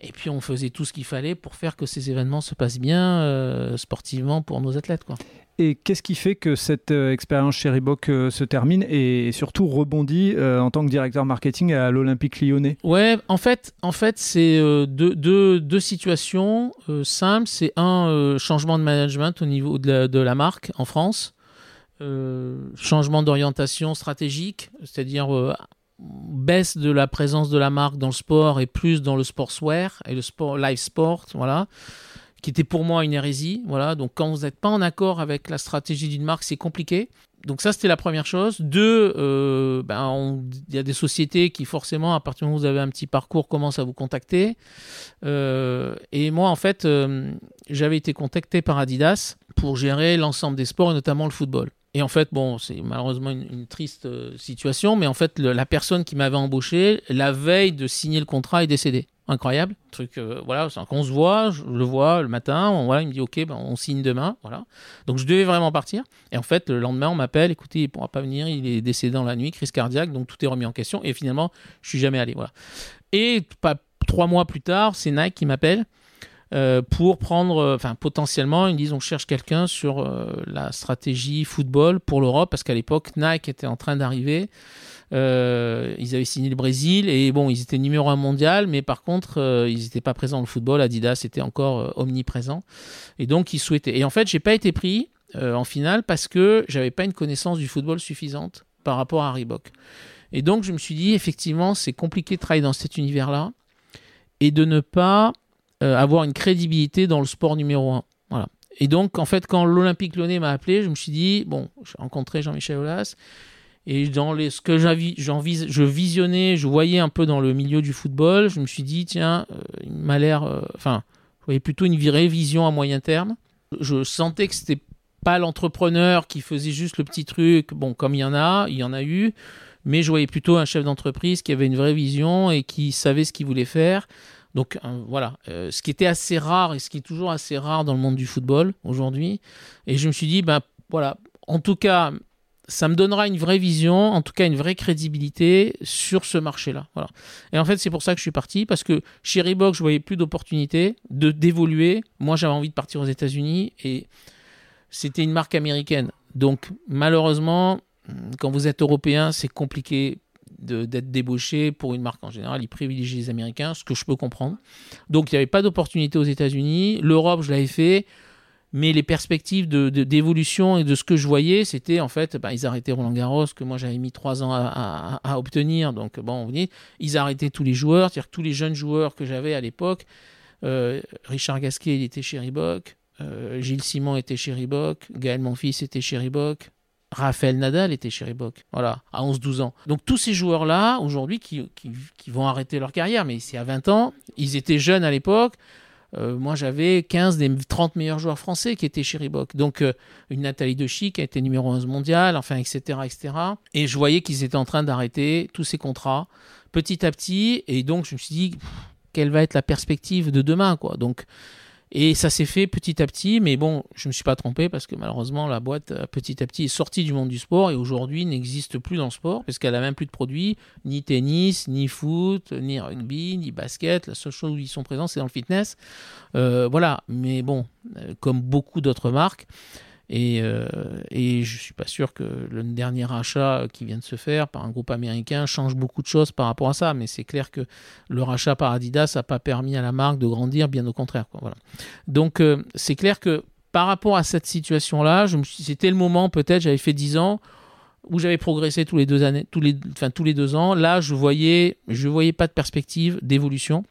B: et puis on faisait tout ce qu'il fallait pour faire que ces événements se passent bien euh, sportivement pour nos athlètes, quoi.
A: Et qu'est-ce qui fait que cette euh, expérience chez Reebok euh, se termine et surtout rebondit euh, en tant que directeur marketing à l'Olympique lyonnais?
B: Ouais, en fait, en fait c'est deux, situations simples. C'est un changement de management au niveau de la, de la marque en France, changement d'orientation stratégique, c'est-à-dire baisse de la présence de la marque dans le sport et plus dans le sportswear et le sport live sport, voilà, qui était pour moi une hérésie, voilà. Donc quand vous n'êtes pas en accord avec la stratégie d'une marque, c'est compliqué. Donc ça, c'était la première chose. Deux, euh, ben, il y a des sociétés qui forcément, à partir du moment où vous avez un petit parcours, commencent à vous contacter. Euh, et moi, en fait, euh, j'avais été contacté par Adidas pour gérer l'ensemble des sports et notamment le football. Et en fait, bon, c'est malheureusement une, triste situation, mais en fait, la personne qui m'avait embauché, la veille de signer le contrat, est décédée. Incroyable, truc, euh, voilà, qu'on se voit, je le vois le matin, on, voilà, il me dit ok, ben, on signe demain, voilà. Donc je devais vraiment partir. Et en fait, le lendemain, on m'appelle, écoutez, il pourra pas venir, il est décédé dans la nuit, crise cardiaque, donc tout est remis en question. Et finalement, je suis jamais allé, voilà. Et pas trois mois plus tard, c'est Nike qui m'appelle euh, pour prendre, euh, enfin potentiellement, ils disent on cherche quelqu'un sur euh, la stratégie football pour l'Europe parce qu'à l'époque Nike était en train d'arriver. Ils avaient signé le Brésil et bon, ils étaient numéro un mondial, mais par contre, ils n'étaient pas présents dans le football. Adidas était encore omniprésent et donc ils souhaitaient. Et en fait, j'ai pas été pris en finale parce que j'avais pas une connaissance du football suffisante par rapport à Reebok. Et donc, je me suis dit, effectivement, c'est compliqué de travailler dans cet univers-là et de ne pas euh, avoir une crédibilité dans le sport numéro un. Voilà. Et donc, en fait, quand l'Olympique Lyonnais m'a appelé, je me suis dit, bon, j'ai rencontré Jean-Michel Aulas, et dans les, ce que je visionnais, je voyais un peu dans le milieu du football, je me suis dit, tiens, euh, il m'a l'air. euh, Enfin, je voyais plutôt une vraie vision à moyen terme. Je sentais que c'était pas l'entrepreneur qui faisait juste le petit truc, bon, comme il y en a, il y en a eu, mais je voyais plutôt un chef d'entreprise qui avait une vraie vision et qui savait ce qu'il voulait faire. Donc euh, voilà, Euh, ce qui était assez rare et ce qui est toujours assez rare dans le monde du football aujourd'hui. Et je me suis dit, ben voilà, en tout cas, ça me donnera une vraie vision, en tout cas une vraie crédibilité sur ce marché-là. Et en fait, c'est pour ça que je suis parti, parce que chez Reebok, je voyais plus d'opportunités de d'évoluer. Moi, j'avais envie de partir aux États-Unis et c'était une marque américaine. Donc malheureusement, quand vous êtes européen, c'est compliqué d'être débauché pour une marque en général. Ils privilégient les Américains, ce que je peux comprendre. Donc il n'y avait pas d'opportunité aux États-Unis. L'Europe, je l'avais fait. Mais les perspectives de- de- d'évolution et de ce que je voyais, c'était en fait, ben, ils arrêtaient Roland Garros, que moi j'avais mis trois ans à, à- obtenir. Donc bon, vous voyez, ils arrêtaient tous les joueurs, c'est-à-dire tous les jeunes joueurs que j'avais à l'époque. Euh, Richard Gasquet, il était chez Reebok. Euh, Gilles Simon était chez Reebok. Gaël Monfils était chez Reebok. Raphaël Nadal était chez Reebok, voilà, à 11-12 ans. Donc tous ces joueurs-là, aujourd'hui, qui, qui- vont arrêter leur carrière, mais c'est à 20 ans, ils étaient jeunes à l'époque. Euh, moi, j'avais 15 des 30 meilleurs joueurs français qui étaient chez Reebok. Donc, euh, une Nathalie Dechy qui a été numéro 11 mondial, enfin, etc., etc. Et je voyais qu'ils étaient en train d'arrêter tous ces contrats petit à petit. Et donc, je me suis dit, quelle va être la perspective de demain, quoi. Donc, Et ça s'est fait petit à petit, mais bon, je ne me suis pas trompé parce que malheureusement, la boîte, euh, petit à petit, est sortie du monde du sport et aujourd'hui n'existe plus dans le sport parce qu'elle n'a même plus de produits, ni tennis, ni foot, ni rugby, ni basket. La seule chose où ils sont présents, c'est dans le fitness. Euh, voilà, mais bon, euh, comme beaucoup d'autres marques. Et, euh, et je suis pas sûr que le dernier achat qui vient de se faire par un groupe américain change beaucoup de choses par rapport à ça. Mais c'est clair que le rachat par Adidas n'a pas permis à la marque de grandir, bien au contraire. Donc euh, c'est clair que par rapport à cette situation-là, c'était le moment peut-être, j'avais fait 10 ans où j'avais progressé tous les deux ans. Là, je voyais, voyais pas de perspective d'évolution.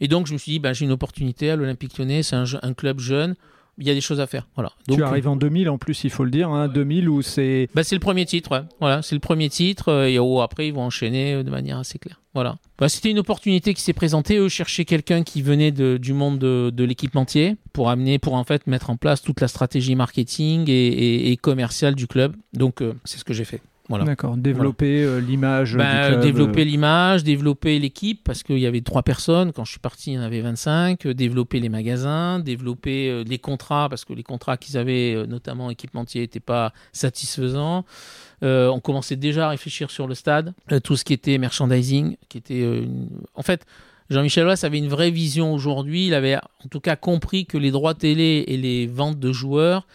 B: Et donc, je me suis dit, ben, j'ai une opportunité à l'Olympique lyonnais, c'est un, club jeune il y a des choses à faire. Voilà.
A: Donc, tu arrives en 2000 en plus, il faut le dire, hein, 2000 où c'est.
B: Bah, c'est le premier titre, voilà, c'est le premier titre euh, et oh, après ils vont enchaîner euh, de manière assez claire. Voilà. Bah, c'était une opportunité qui s'est présentée. Eux cherchaient quelqu'un qui venait de, du monde de, de l'équipementier pour amener, pour en fait mettre en place toute la stratégie marketing et, et, et commerciale du club. Donc euh, c'est ce que j'ai fait. Voilà.
A: D'accord, développer
B: voilà.
A: euh, l'image.
B: Ben, développer l'image, développer l'équipe, parce qu'il y avait trois personnes. Quand je suis parti, il y en avait 25. Euh, développer les magasins, développer euh, les contrats, parce que les contrats qu'ils avaient, euh, notamment équipementiers, n'étaient pas satisfaisants. Euh, on commençait déjà à réfléchir sur le stade, tout ce qui était merchandising, qui était. Une... En fait, Jean-Michel Aulas avait une vraie vision aujourd'hui. Il avait en tout cas compris que les droits télé et les ventes de joueurs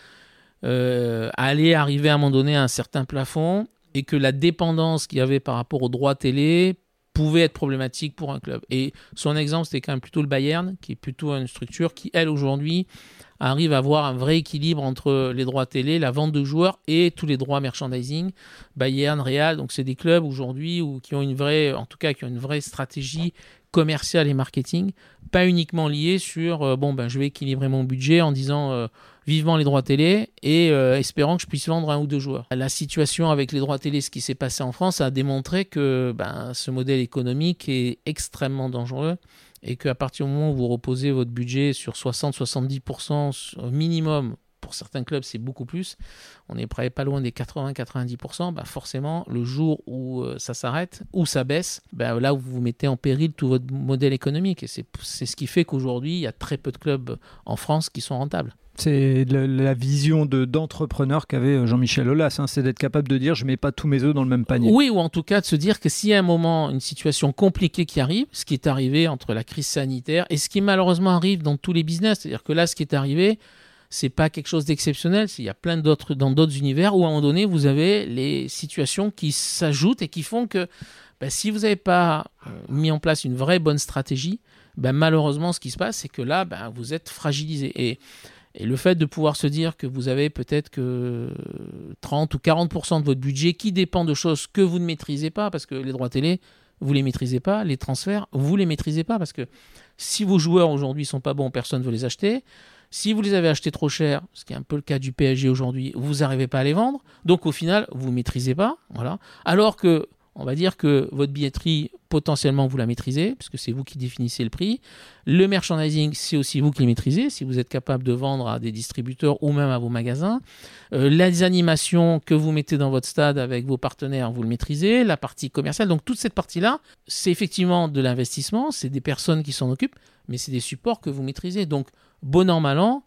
B: euh, allaient arriver à un moment donné à un certain plafond et que la dépendance qu'il y avait par rapport aux droits télé pouvait être problématique pour un club. Et son exemple, c'était quand même plutôt le Bayern, qui est plutôt une structure qui, elle, aujourd'hui, arrive à avoir un vrai équilibre entre les droits télé, la vente de joueurs et tous les droits merchandising. Bayern, Real, donc c'est des clubs aujourd'hui qui ont une vraie, en tout cas, qui ont une vraie stratégie commerciale et marketing, pas uniquement liée sur euh, bon ben je vais équilibrer mon budget en disant euh, vivement les droits télé et euh, espérant que je puisse vendre un ou deux joueurs. La situation avec les droits télé, ce qui s'est passé en France, a démontré que ben, ce modèle économique est extrêmement dangereux et qu'à partir du moment où vous reposez votre budget sur 60-70% au minimum, pour certains clubs c'est beaucoup plus, on est près pas loin des 80-90%, bah forcément le jour où euh, ça s'arrête, ou ça baisse, bah là vous vous mettez en péril tout votre modèle économique et c'est ce qui fait qu'aujourd'hui il y a très peu de clubs en France qui sont rentables.
A: C'est la, vision d'entrepreneur de, qu'avait Jean-Michel Aulas, hein, c'est d'être capable de dire je mets pas tous mes œufs dans le même panier.
B: Oui, ou en tout cas de se dire que s'il y a un moment, une situation compliquée qui arrive, ce qui est arrivé entre la crise sanitaire et ce qui malheureusement arrive dans tous les business, c'est-à-dire que là, ce qui est arrivé, c'est pas quelque chose d'exceptionnel, il y a plein d'autres dans d'autres univers où à un moment donné, vous avez les situations qui s'ajoutent et qui font que ben, si vous n'avez pas mis en place une vraie bonne stratégie, ben, malheureusement, ce qui se passe, c'est que là, ben, vous êtes fragilisé. Et et le fait de pouvoir se dire que vous avez peut-être que 30 ou 40% de votre budget qui dépend de choses que vous ne maîtrisez pas, parce que les droits télé, vous les maîtrisez pas, les transferts, vous les maîtrisez pas, parce que si vos joueurs aujourd'hui sont pas bons, personne ne veut les acheter. Si vous les avez achetés trop cher, ce qui est un peu le cas du PSG aujourd'hui, vous n'arrivez pas à les vendre. Donc au final, vous ne maîtrisez pas. Alors que on va dire que votre billetterie, potentiellement, vous la maîtrisez, puisque c'est vous qui définissez le prix. Le merchandising, c'est aussi vous qui le maîtrisez, si vous êtes capable de vendre à des distributeurs ou même à vos magasins. Euh, les animations que vous mettez dans votre stade avec vos partenaires, vous le maîtrisez. La partie commerciale, donc toute cette partie-là, c'est effectivement de l'investissement, c'est des personnes qui s'en occupent, mais c'est des supports que vous maîtrisez. Donc, bon an, mal an,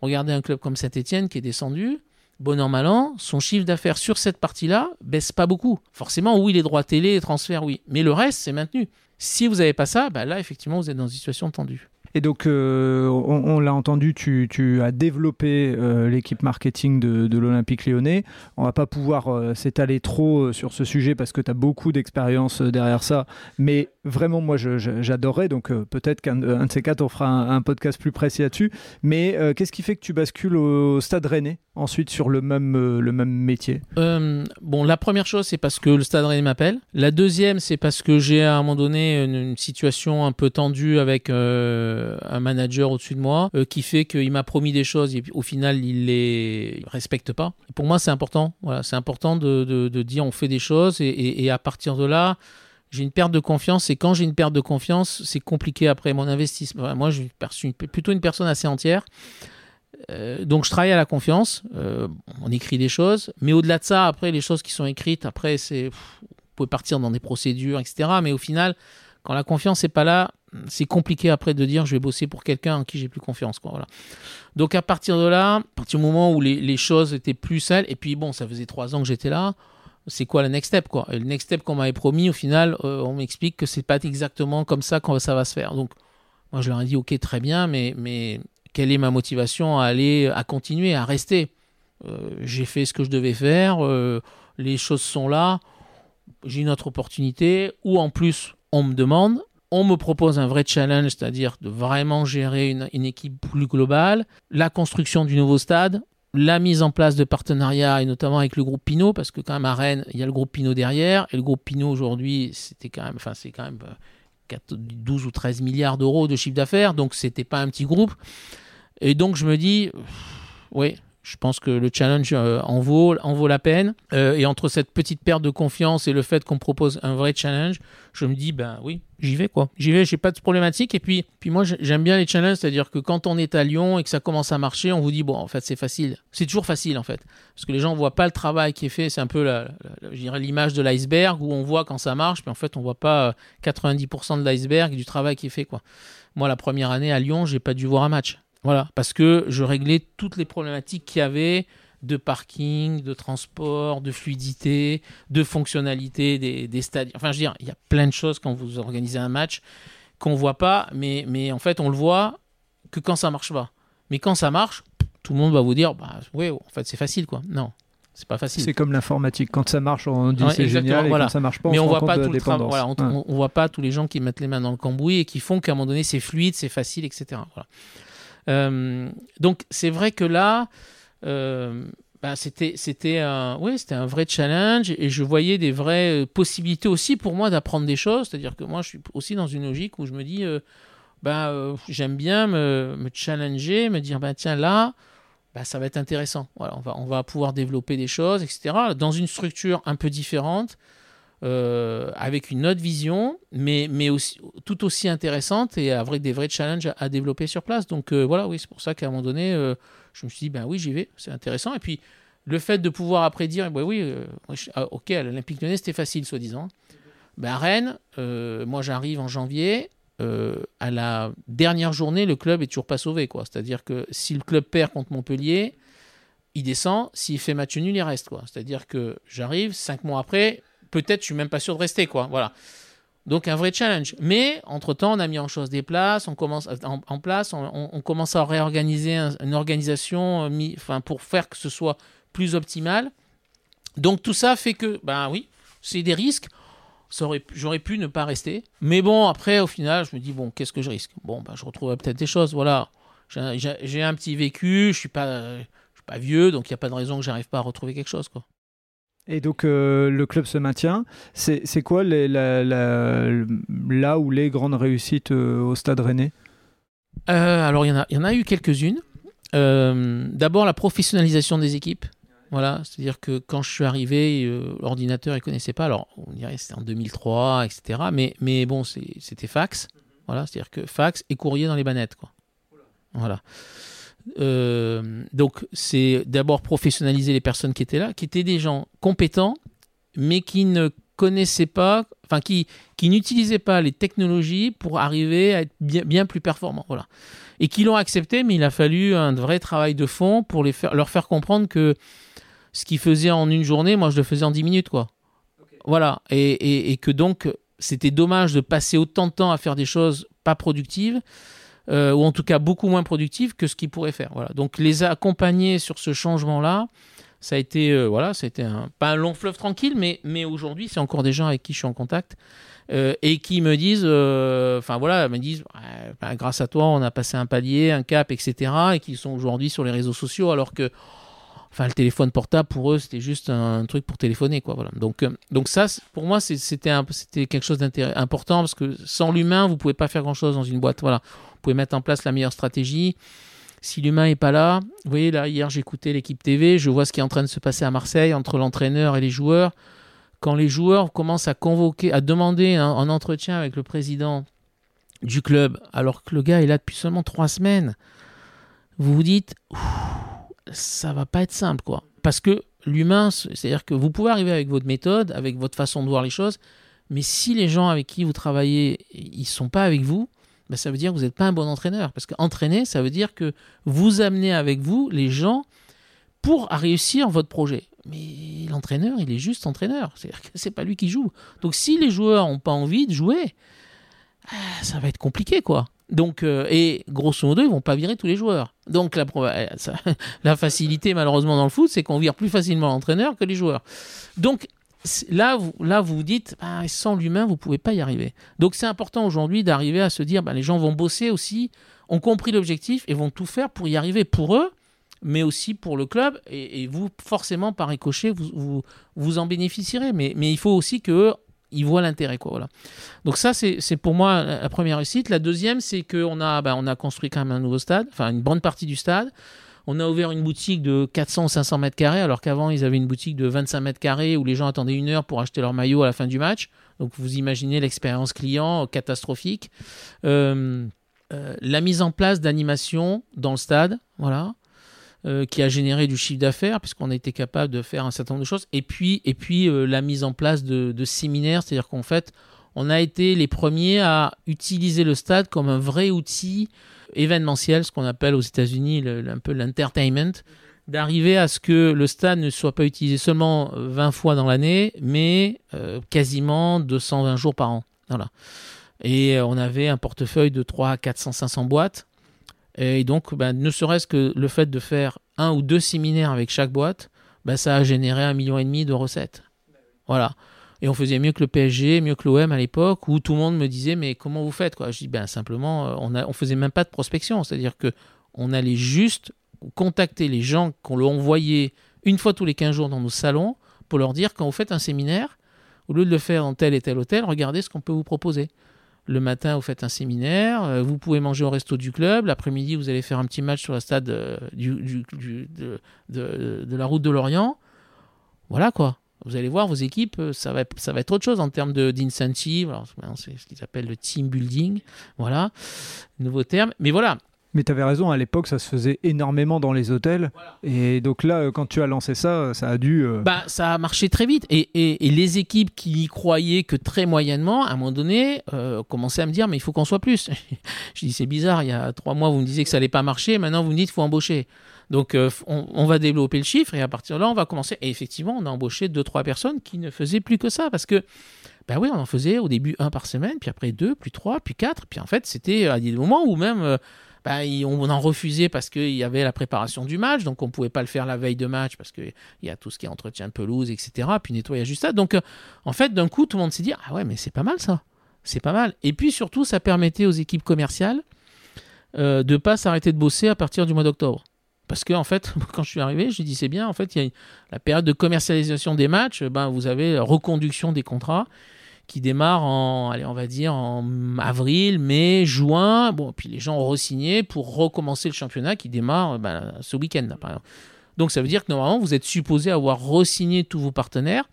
B: regardez un club comme Saint-Etienne qui est descendu bon an, mal an, son chiffre d'affaires sur cette partie-là baisse pas beaucoup. Forcément, oui, les droits télé, les transferts, oui. Mais le reste, c'est maintenu. Si vous n'avez pas ça, bah là, effectivement, vous êtes dans une situation tendue.
A: Et donc, euh, on, l'a entendu, tu, as développé euh, l'équipe marketing de, l'Olympique lyonnais. On va pas pouvoir euh, s'étaler trop sur ce sujet parce que tu as beaucoup d'expérience derrière ça. Mais vraiment, moi, j'adorais. Donc, peut-être qu'un de ces quatre, on fera un, podcast plus précis là-dessus. Mais qu'est-ce qui fait que tu bascules au Stade Rennais ensuite sur le même, le même métier?
B: Bon, la première chose, c'est parce que le Stade Rennais m'appelle. La deuxième, c'est parce que j'ai à un moment donné une situation un peu tendue avec un manager au-dessus de moi euh, qui fait qu'il m'a promis des choses et au final il les respecte pas. Pour moi c'est important. Voilà, c'est important de, dire on fait des choses et, à partir de là j'ai une perte de confiance et quand j'ai une perte de confiance c'est compliqué après mon investissement. Moi je suis plutôt une personne assez entière. Euh, donc je travaille à la confiance, euh, on écrit des choses, mais au-delà de ça, après les choses qui sont écrites, après c'est, vous pouvez partir dans des procédures, etc. Mais au final, quand la confiance n'est pas là, c'est compliqué après de dire je vais bosser pour quelqu'un en qui j'ai plus confiance. Quoi, voilà. Donc à partir de là, à partir du moment où les, les choses étaient plus sales, et puis bon, ça faisait trois ans que j'étais là, c'est quoi le next step quoi? Le next step qu'on m'avait promis, au final, euh, on m'explique que c'est pas exactement comme ça que ça va se faire. Donc moi je leur ai dit ok très bien, mais, mais quelle est ma motivation à aller, à continuer, à rester? Euh, J'ai fait ce que je devais faire, euh, les choses sont là, j'ai une autre opportunité, ou en plus on me demande, on me propose un vrai challenge, c'est-à-dire de vraiment gérer une, équipe plus globale, la construction du nouveau stade, la mise en place de partenariats, et notamment avec le groupe Pinot, parce que quand même à Rennes, il y a le groupe Pinot derrière, et le groupe Pinot aujourd'hui, c'était quand même, enfin c'est quand même 12 ou 13 milliards d'euros de chiffre d'affaires, donc c'était pas un petit groupe. Et donc je me dis, oui, je pense que le challenge euh, en, vaut, en vaut la peine. Euh, et entre cette petite perte de confiance et le fait qu'on propose un vrai challenge, je me dis, ben oui, j'y vais quoi. J'y vais, j'ai pas de problématique. Et puis, puis moi, j'aime bien les challenges, c'est-à-dire que quand on est à Lyon et que ça commence à marcher, on vous dit, bon, en fait, c'est facile. C'est toujours facile, en fait. Parce que les gens ne voient pas le travail qui est fait. C'est un peu, l'image de l'iceberg où on voit quand ça marche, puis en fait, on voit pas 90% de l'iceberg et du travail qui est fait, quoi. Moi, la première année à Lyon, j'ai pas dû voir un match. Voilà, parce que je réglais toutes les problématiques qu'il y avait de parking, de transport, de fluidité, de fonctionnalité des, des stades. Enfin, je veux dire, il y a plein de choses quand vous organisez un match qu'on voit pas, mais, mais en fait, on le voit que quand ça marche pas. Mais quand ça marche, tout le monde va vous dire, bah oui, en fait, c'est facile, quoi. Non, c'est pas facile.
A: C'est comme l'informatique. Quand ça marche, on dit ouais, c'est génial, voilà. et quand ça marche pas, on
B: Mais
A: on,
B: voit pas
A: de
B: tout le travail. Voilà, on, ouais. on, voit pas tous les gens qui mettent les mains dans le cambouis et qui font qu'à un moment donné, c'est fluide, c'est facile, etc. Voilà. Euh, donc c'est vrai que là, euh, bah, c'était c'était un c'était un vrai challenge et je voyais des vraies possibilités aussi pour moi d'apprendre des choses. C'est-à-dire que moi je suis aussi dans une logique où je me dis euh, bah, euh, j'aime bien me, challenger, me dire bah, tiens là. Bah, ça va être intéressant. On va, on va pouvoir développer des choses, etc. Dans une structure un peu différente, euh, avec une autre vision, mais, mais aussi, tout aussi intéressante et avec des vrais challenges à, développer sur place. Donc euh, voilà, oui, c'est pour ça qu'à un moment donné, euh, je me suis dit, ben oui, j'y vais, c'est intéressant. Et puis le fait de pouvoir après dire, ben oui, ah, ok, à l'Olympique Lyonnais, c'était facile, soi-disant. Ben, à Rennes, moi j'arrive en janvier. à la dernière journée, le club est toujours pas sauvé. quoi. C'est-à-dire que si le club perd contre Montpellier, il descend. S'il fait match nul, il reste. quoi. C'est-à-dire que j'arrive, cinq mois après, peut-être je suis même pas sûr de rester quoi. Voilà. Donc un vrai challenge. Mais entre-temps, on a mis en chose des places, on commence en, en place, on, commence à réorganiser un, une organisation enfin, pour faire que ce soit plus optimal. Donc tout ça fait que, ben oui, c'est des risques. J'aurais pu ne pas rester. Mais bon, après, au final, je me dis, bon, qu'est-ce que je risque? Bon, ben, je retrouverai peut-être des choses. Voilà. J'ai un petit vécu, je suis pas, je suis pas vieux, donc il n'y a pas de raison que j'arrive pas à retrouver quelque chose. Quoi.
A: Et donc euh, le club se maintient. C'est quoi la, la, là où les grandes réussites euh, au Stade Rennais?
B: Euh, Alors il y, y en a eu quelques-unes. D'abord la professionnalisation des équipes. Voilà, c'est-à-dire que quand je suis arrivé, l'ordinateur, ne connaissait pas. Alors, on dirait c'était en 2003, etc. Mais, mais bon, c'était fax. Voilà, c'est-à-dire que fax et courrier dans les bannettes. Quoi. Voilà. Euh, donc, c'est d'abord professionnaliser les personnes qui étaient là, qui étaient des gens compétents, mais qui ne connaissaient pas, enfin, qui, qui n'utilisaient pas les technologies pour arriver à être bien, bien plus performants. Voilà. Et qui l'ont accepté, mais il a fallu un vrai travail de fond pour les faire, leur faire comprendre que ce qu'ils faisaient en une journée, moi, je le faisais en 10 minutes, quoi. Okay. Voilà. Et, et, et que donc, c'était dommage de passer autant de temps à faire des choses pas productives euh, ou en tout cas beaucoup moins productive que ce qu'ils pourraient faire. Voilà. Donc les accompagner sur ce changement-là, ça a été, euh, voilà, un, pas un long fleuve tranquille, mais, mais aujourd'hui, c'est encore des gens avec qui je suis en contact euh, et qui me disent, euh, enfin voilà, me disent, bah, grâce à toi, on a passé un palier, un cap, etc. et qui sont aujourd'hui sur les réseaux sociaux, alors que enfin le téléphone portable pour eux c'était juste un truc pour téléphoner quoi voilà donc donc ça pour moi c'était quelque chose d'important parce que sans l'humain vous pouvez pas faire grand chose dans une boîte voilà pouvez mettre en place la meilleure stratégie si l'humain est pas là vous voyez là hier j'écoutais l'équipe TV je vois ce qui est en train de se passer à Marseille entre l'entraîneur et les joueurs quand les joueurs commencent à convoquer à demander un, un entretien avec le président du club alors que le gars est là depuis seulement trois semaines vous vous dites ça va pas être simple, quoi. Parce que l'humain, c'est-à-dire que vous pouvez arriver avec votre méthode, avec votre façon de voir les choses, mais si les gens avec qui vous travaillez, ils sont pas avec vous, ben, ça veut dire que vous n'êtes pas un bon entraîneur. Parce qu'entraîner, ça veut dire que vous amenez avec vous les gens pour réussir votre projet. Mais l'entraîneur, il est juste entraîneur. C'est-à-dire que c'est pas lui qui joue. Donc si les joueurs n'ont pas envie de jouer, ah, ça va être compliqué, quoi. Donc, euh, et grosso modo, ils vont pas virer tous les joueurs. Donc la, la facilité, malheureusement, dans le foot, c'est qu'on vire plus facilement l'entraîneur que les joueurs. Donc là, vous, là, vous vous dites, bah, sans l'humain, vous pouvez pas y arriver. Donc c'est important aujourd'hui d'arriver à se dire, bah, les gens vont bosser aussi, ont compris l'objectif et vont tout faire pour y arriver pour eux mais aussi pour le club. Et, vous, forcément, par ricochet, vous, vous, en bénéficierez. Mais, il faut aussi que ils voient l'intérêt. Voilà. Donc ça, c'est pour moi la première réussite. La deuxième, c'est qu'on a, ben, on a construit quand même un nouveau stade, enfin une bonne partie du stade. On a ouvert une boutique de 400 ou 500 mètres carrés, alors qu'avant, ils avaient une boutique de 25 mètres carrés où les gens attendaient une heure pour acheter leur maillot à la fin du match. Donc vous imaginez l'expérience client catastrophique. Euh, euh, la mise en place d'animation dans le stade, voilà. Euh, qui a généré du chiffre d'affaires, puisqu'on a été capable de faire un certain nombre de choses. Et puis, la mise en place de, séminaires, c'est-à-dire qu'en fait, on a été les premiers à utiliser le stade comme un vrai outil événementiel, ce qu'on appelle aux États-Unis un peu l'entertainment, d'arriver à ce que le stade ne soit pas utilisé seulement 20 fois dans l'année, mais euh, quasiment 220 jours par an. Voilà. Et on avait un portefeuille de 3 400, 500 boîtes. Et donc, ben, ne serait-ce que le fait de faire un ou deux séminaires avec chaque boîte, ben, ça a généré un million et demi de recettes. Voilà. Et on faisait mieux que le PSG, mieux que l'OM à l'époque, où tout le monde me disait mais comment vous faites quoi Je dis ben simplement, euh, on a, on faisait même pas de prospection, c'est-à-dire que on allait juste contacter les gens qu'on leur envoyait une fois tous les 15 jours dans nos salons pour leur dire quand vous faites un séminaire, au lieu de le faire dans tel et tel hôtel, regardez ce qu'on peut vous proposer. Le matin, vous faites un séminaire. Euh, vous pouvez manger au resto du club. L'après-midi, vous allez faire un petit match sur le stade euh, de, la route de Lorient. Voilà quoi. Vous allez voir vos équipes, euh, ça va, ça va être autre chose en termes d'incentive. C'est ce qu'ils appellent le team building. Voilà, nouveau terme. Mais voilà,
A: mais tu avais raison, à l'époque, ça se faisait énormément dans les hôtels. Et donc là, quand tu as lancé ça, ça a dû.
B: Euh, bah, ça a marché très vite. Et, et, les équipes qui y croyaient que très moyennement, à un moment donné, euh, commençaient à me dire Mais il faut qu'on soit plus. je dis C'est bizarre, il y a trois mois, vous me disiez que ça allait pas marcher. Maintenant, vous me dites qu'il faut embaucher. Donc, euh, on, va développer le chiffre. Et à partir de là, on va commencer. Et effectivement, on a embauché deux, trois personnes qui ne faisaient plus que ça. Parce que. Ben oui, on en faisait au début un par semaine, puis après deux, puis trois, puis quatre. Puis en fait, c'était à des moments où même bah, on en refusait parce qu'il y avait la préparation du match, donc on ne pouvait pas le faire la veille de match parce qu'il y a tout ce qui est entretien de pelouse, etc., puis nettoyage du stade. Donc, euh, en fait, d'un coup, tout le monde s'est dit Ah ouais, mais c'est pas mal ça. C'est pas mal. Et puis surtout, ça permettait aux équipes commerciales euh, de ne pas s'arrêter de bosser à partir du mois d'octobre. Parce que en fait, quand je suis arrivé, je dit c'est bien, en fait, il y a la période de commercialisation des matchs, ben, vous avez reconduction des contrats qui démarre en, allez, on va dire en avril, mai, juin. Bon, puis les gens ont re-signé pour recommencer le championnat qui démarre ben, ce week-end, par exemple. Donc ça veut dire que normalement, vous êtes supposé avoir re-signé tous vos partenaires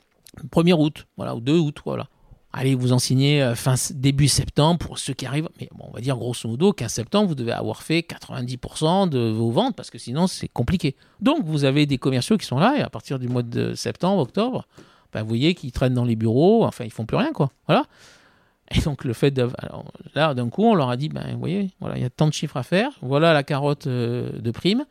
B: 1er août, voilà, ou 2 août, voilà. Allez, vous en signez euh, fin, début septembre pour ceux qui arrivent. Mais bon, on va dire grosso modo qu'à septembre, vous devez avoir fait 90% de vos ventes parce que sinon, c'est compliqué. Donc, vous avez des commerciaux qui sont là et à partir du mois de septembre, octobre, bah, vous voyez qu'ils traînent dans les bureaux, enfin ils font plus rien quoi. Voilà. Et donc le fait de, là d'un coup on leur a dit ben vous voyez voilà il y a tant de chiffres à faire, voilà la carotte euh, de prime.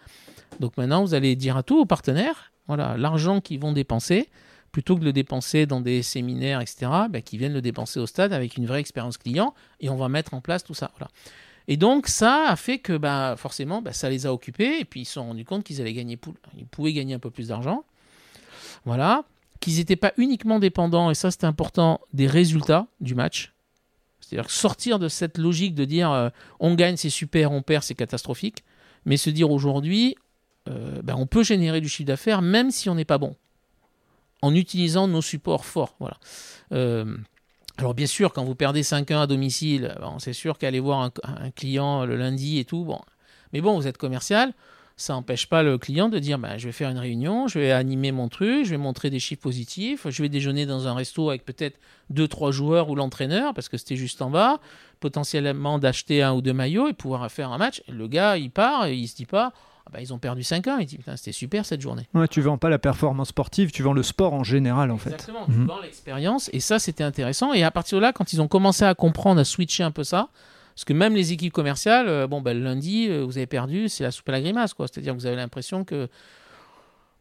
B: Donc maintenant vous allez dire à tous vos partenaires voilà l'argent qu'ils vont dépenser plutôt que de le dépenser dans des séminaires etc. Ben, qu'ils viennent le dépenser au stade avec une vraie expérience client et on va mettre en place tout ça voilà. Et donc ça a fait que bah, forcément bah, ça les a occupés et puis ils se sont rendus compte qu'ils allaient gagner ils pouvaient gagner un peu plus d'argent. Voilà qu'ils n'étaient pas uniquement dépendants, et ça c'est important, des résultats du match. C'est-à-dire sortir de cette logique de dire euh, on gagne c'est super, on perd c'est catastrophique, mais se dire aujourd'hui euh, ben, on peut générer du chiffre d'affaires même si on n'est pas bon, en utilisant nos supports forts. Voilà. Euh, alors bien sûr, quand vous perdez 5-1 à domicile, c'est sûr qu'aller voir un, un, client le lundi et tout, bon. Mais bon, vous êtes commercial, ça n'empêche pas le client de dire bah, je vais faire une réunion, je vais animer mon truc, je vais montrer des chiffres positifs, je vais déjeuner dans un resto avec peut-être deux trois joueurs ou l'entraîneur parce que c'était juste en bas, potentiellement d'acheter un ou deux maillots et pouvoir faire un match. le gars, il part et il se dit pas ah bah, ils ont perdu 5 ans. Il dit c'était super cette journée.
A: Ouais, tu vends pas la performance sportive, tu vends le sport en général en fait.
B: Exactement, tu mhm. vends l'expérience et ça c'était intéressant. Et à partir de là, quand ils ont commencé à comprendre, à switcher un peu ça, Parce que même les équipes commerciales, bon, ben, le lundi, vous avez perdu, c'est la soupe à la grimace, quoi. C'est-à-dire que vous avez l'impression que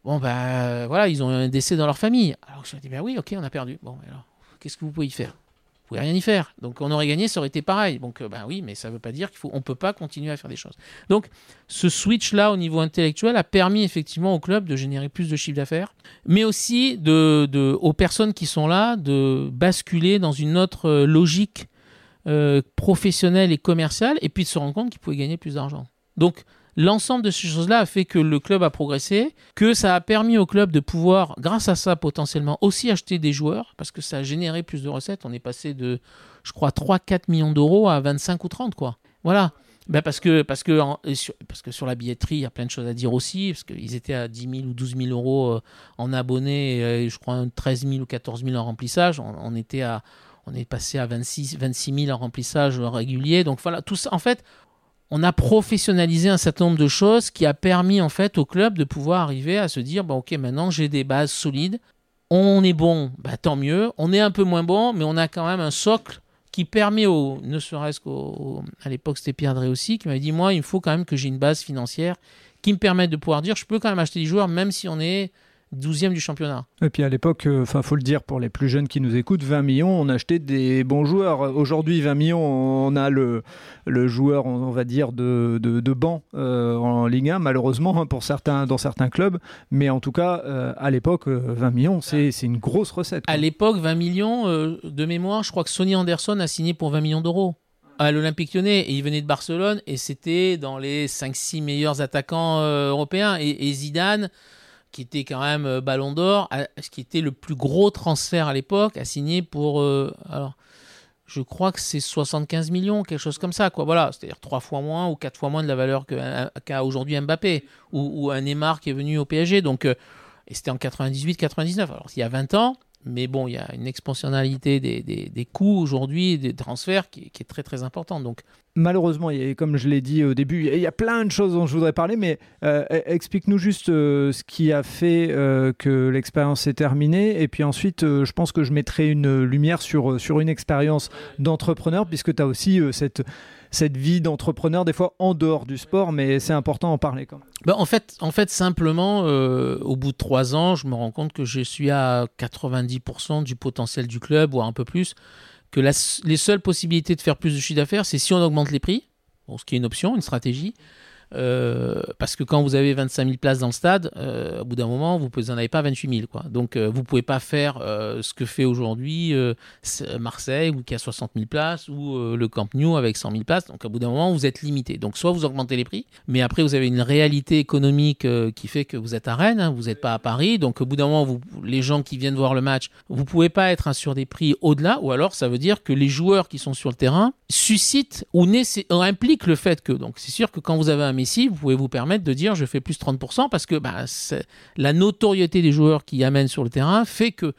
B: bon ben voilà, ils ont un décès dans leur famille. Alors je me dis ben oui, ok, on a perdu. Bon, alors qu'est-ce que vous pouvez y faire? Vous pouvez rien y faire. Donc on aurait gagné, ça aurait été pareil. Donc ben oui, mais ça ne veut pas dire qu'il faut, peut pas continuer à faire des choses. Donc ce switch là au niveau intellectuel a permis effectivement au club de générer plus de chiffre d'affaires, mais aussi aux personnes qui sont là de basculer dans une autre euh, logique euh, professionnelle et commerciale, et puis de se rendre compte qu'ils pouvaient gagner plus d'argent. Donc L'ensemble de ces choses-là a fait que le club a progressé, que ça a permis au club de pouvoir, grâce à ça potentiellement, aussi acheter des joueurs, parce que ça a généré plus de recettes. On est passé de, je crois, 3-4 millions d'euros à 25 ou 30, quoi. Voilà. Ben parce, que, parce, que, parce que sur la billetterie, il y a plein de choses à dire aussi, parce qu'ils étaient à 10 000 ou 12 000 euros euh, en abonnés, et je crois 13 000 ou 14 000 en remplissage. On, était à, on est passé à 26, 26 000 en remplissage régulier. Donc voilà, tout ça, en fait, on a professionnalisé un certain nombre de choses qui a permis en fait au club de pouvoir arriver à se dire bon ok maintenant j'ai des bases solides, on est bon, bah, tant mieux, on est un peu moins bon, mais on a quand même un socle qui permet au, ne serait-ce qu'à l'époque c'était Pierre Drey aussi, qui m'avait dit moi il faut quand même que j'ai une base financière qui me permette de pouvoir dire je peux quand même acheter des joueurs même si on est 12e du championnat.
A: Et puis à l'époque, euh, enfin faut le dire pour les plus jeunes qui nous écoutent, 20 millions, on achetait des bons joueurs. Aujourd'hui, 20 millions, on a le, le joueur, on va dire, de, de, banc euh, en Ligue 1, malheureusement, hein, pour certains, dans certains clubs. Mais en tout cas, euh, à l'époque, 20 millions, c'est une grosse recette.
B: À l'époque, 20 millions, de mémoire, je crois que Sonny Anderson a signé pour 20 millions d'euros à l'Olympique lyonnais et il venait de Barcelone et c'était dans les 5-6 meilleurs attaquants européens et, et Zidane qui était quand même euh, Ballon d'Or, ce qui était le plus gros transfert à l'époque, a signé pour. Euh, alors, je crois que c'est 75 millions, quelque chose comme ça, quoi. Voilà, c'est-à-dire trois fois moins ou quatre fois moins de la valeur qu'a aujourd'hui Mbappé ou, un Neymar qui est venu au PSG. Donc, euh, et c'était en 98-99. Alors, il y a 20 ans, mais bon, il y a une expansionnalité des, des, coûts aujourd'hui, des transferts qui, est très très importante. Donc,
A: malheureusement, comme je l'ai dit au début, il y a plein de choses dont je voudrais parler, mais euh, e-, explique-nous juste euh, ce qui a fait euh, que l'expérience s'est terminée. Et puis ensuite, je pense que je mettrai une lumière sur, sur une expérience d'entrepreneur, puisque tu as aussi cette, cette vie d'entrepreneur, des fois en dehors du sport, mais c'est important d'en parler quand même.
B: Ben, en, fait, en fait, simplement, au bout de trois ans, je me rends compte que je suis à 90% du potentiel du club, voire un peu plus que les seules possibilités de faire plus de chiffre d'affaires, c'est si on augmente les prix, ce qui est une option, une stratégie, euh, parce que quand vous avez 25 000 places dans le stade, euh, au bout d'un moment, vous n'en avez pas 28 000. Quoi. Donc, euh, vous ne pouvez pas faire ce que fait aujourd'hui Marseille, qui a 60 000 places, ou le Camp Nou avec 100 000 places. Donc, au bout d'un moment, vous êtes limité. Donc, soit vous augmentez les prix, mais après, vous avez une réalité économique qui fait que vous êtes à Rennes, hein, vous n'êtes pas à Paris. Donc, au bout d'un moment, les gens qui viennent voir le match, vous ne pouvez pas être sur des prix au-delà, ou alors ça veut dire que les joueurs qui sont sur le terrain suscitent ou, ou impliquent le fait que. Donc, c'est sûr que quand vous avez un Messi, vous pouvez vous permettre de dire je fais plus 30% parce que bah, la notoriété des joueurs qui amènent sur le terrain fait que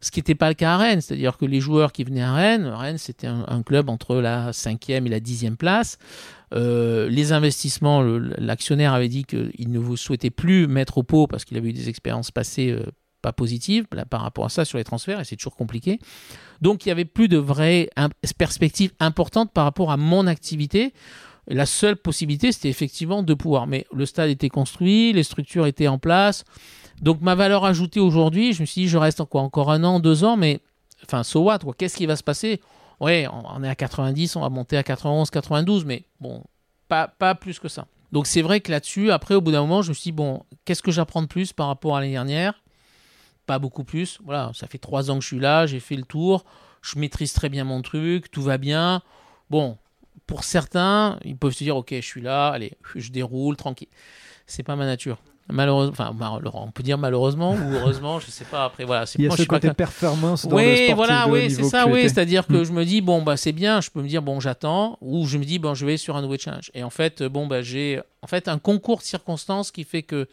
B: ce qui n'était pas le cas à Rennes, c'est-à-dire que les joueurs qui venaient à Rennes, Rennes c'était un, club entre la cinquième et la dixième place. Euh, les investissements, l'actionnaire avait dit qu'il ne vous souhaitait plus mettre au pot parce qu'il avait eu des expériences passées euh, pas positives par rapport à ça sur les transferts et c'est toujours compliqué. Donc il y avait plus de vraies perspectives importantes par rapport à mon activité. La seule possibilité, c'était effectivement de pouvoir. Mais le stade était construit, les structures étaient en place. Donc ma valeur ajoutée aujourd'hui, je me suis dit, je reste quoi, encore un an, deux ans, mais enfin, so what Qu'est-ce qui va se passer? Oui, on est à 90, on va monter à 91, 92, mais bon, pas, pas plus que ça. Donc c'est vrai que là-dessus, après, au bout d'un moment, je me suis dit, bon, qu'est-ce que j'apprends de plus par rapport à l'année dernière? Pas beaucoup plus. Voilà, ça fait trois ans que je suis là, j'ai fait le tour, je maîtrise très bien mon truc, tout va bien. Bon, pour certains, ils peuvent se dire ok, je suis là, allez, je déroule tranquille. C'est pas ma nature. Malheureusement, enfin, on peut dire malheureusement ou heureusement, je sais pas. Après, voilà,
A: c'est. Il y a ce côté performance dans oui,
B: voilà, oui, c'est ça, oui. C'est-à-dire que
A: hmm.
B: je me dis bon bah c'est bien, je peux me dire bon j'attends, ou je me dis bon je vais sur un nouveau challenge. Et en fait, bon bah j'ai en fait un concours de circonstances qui fait que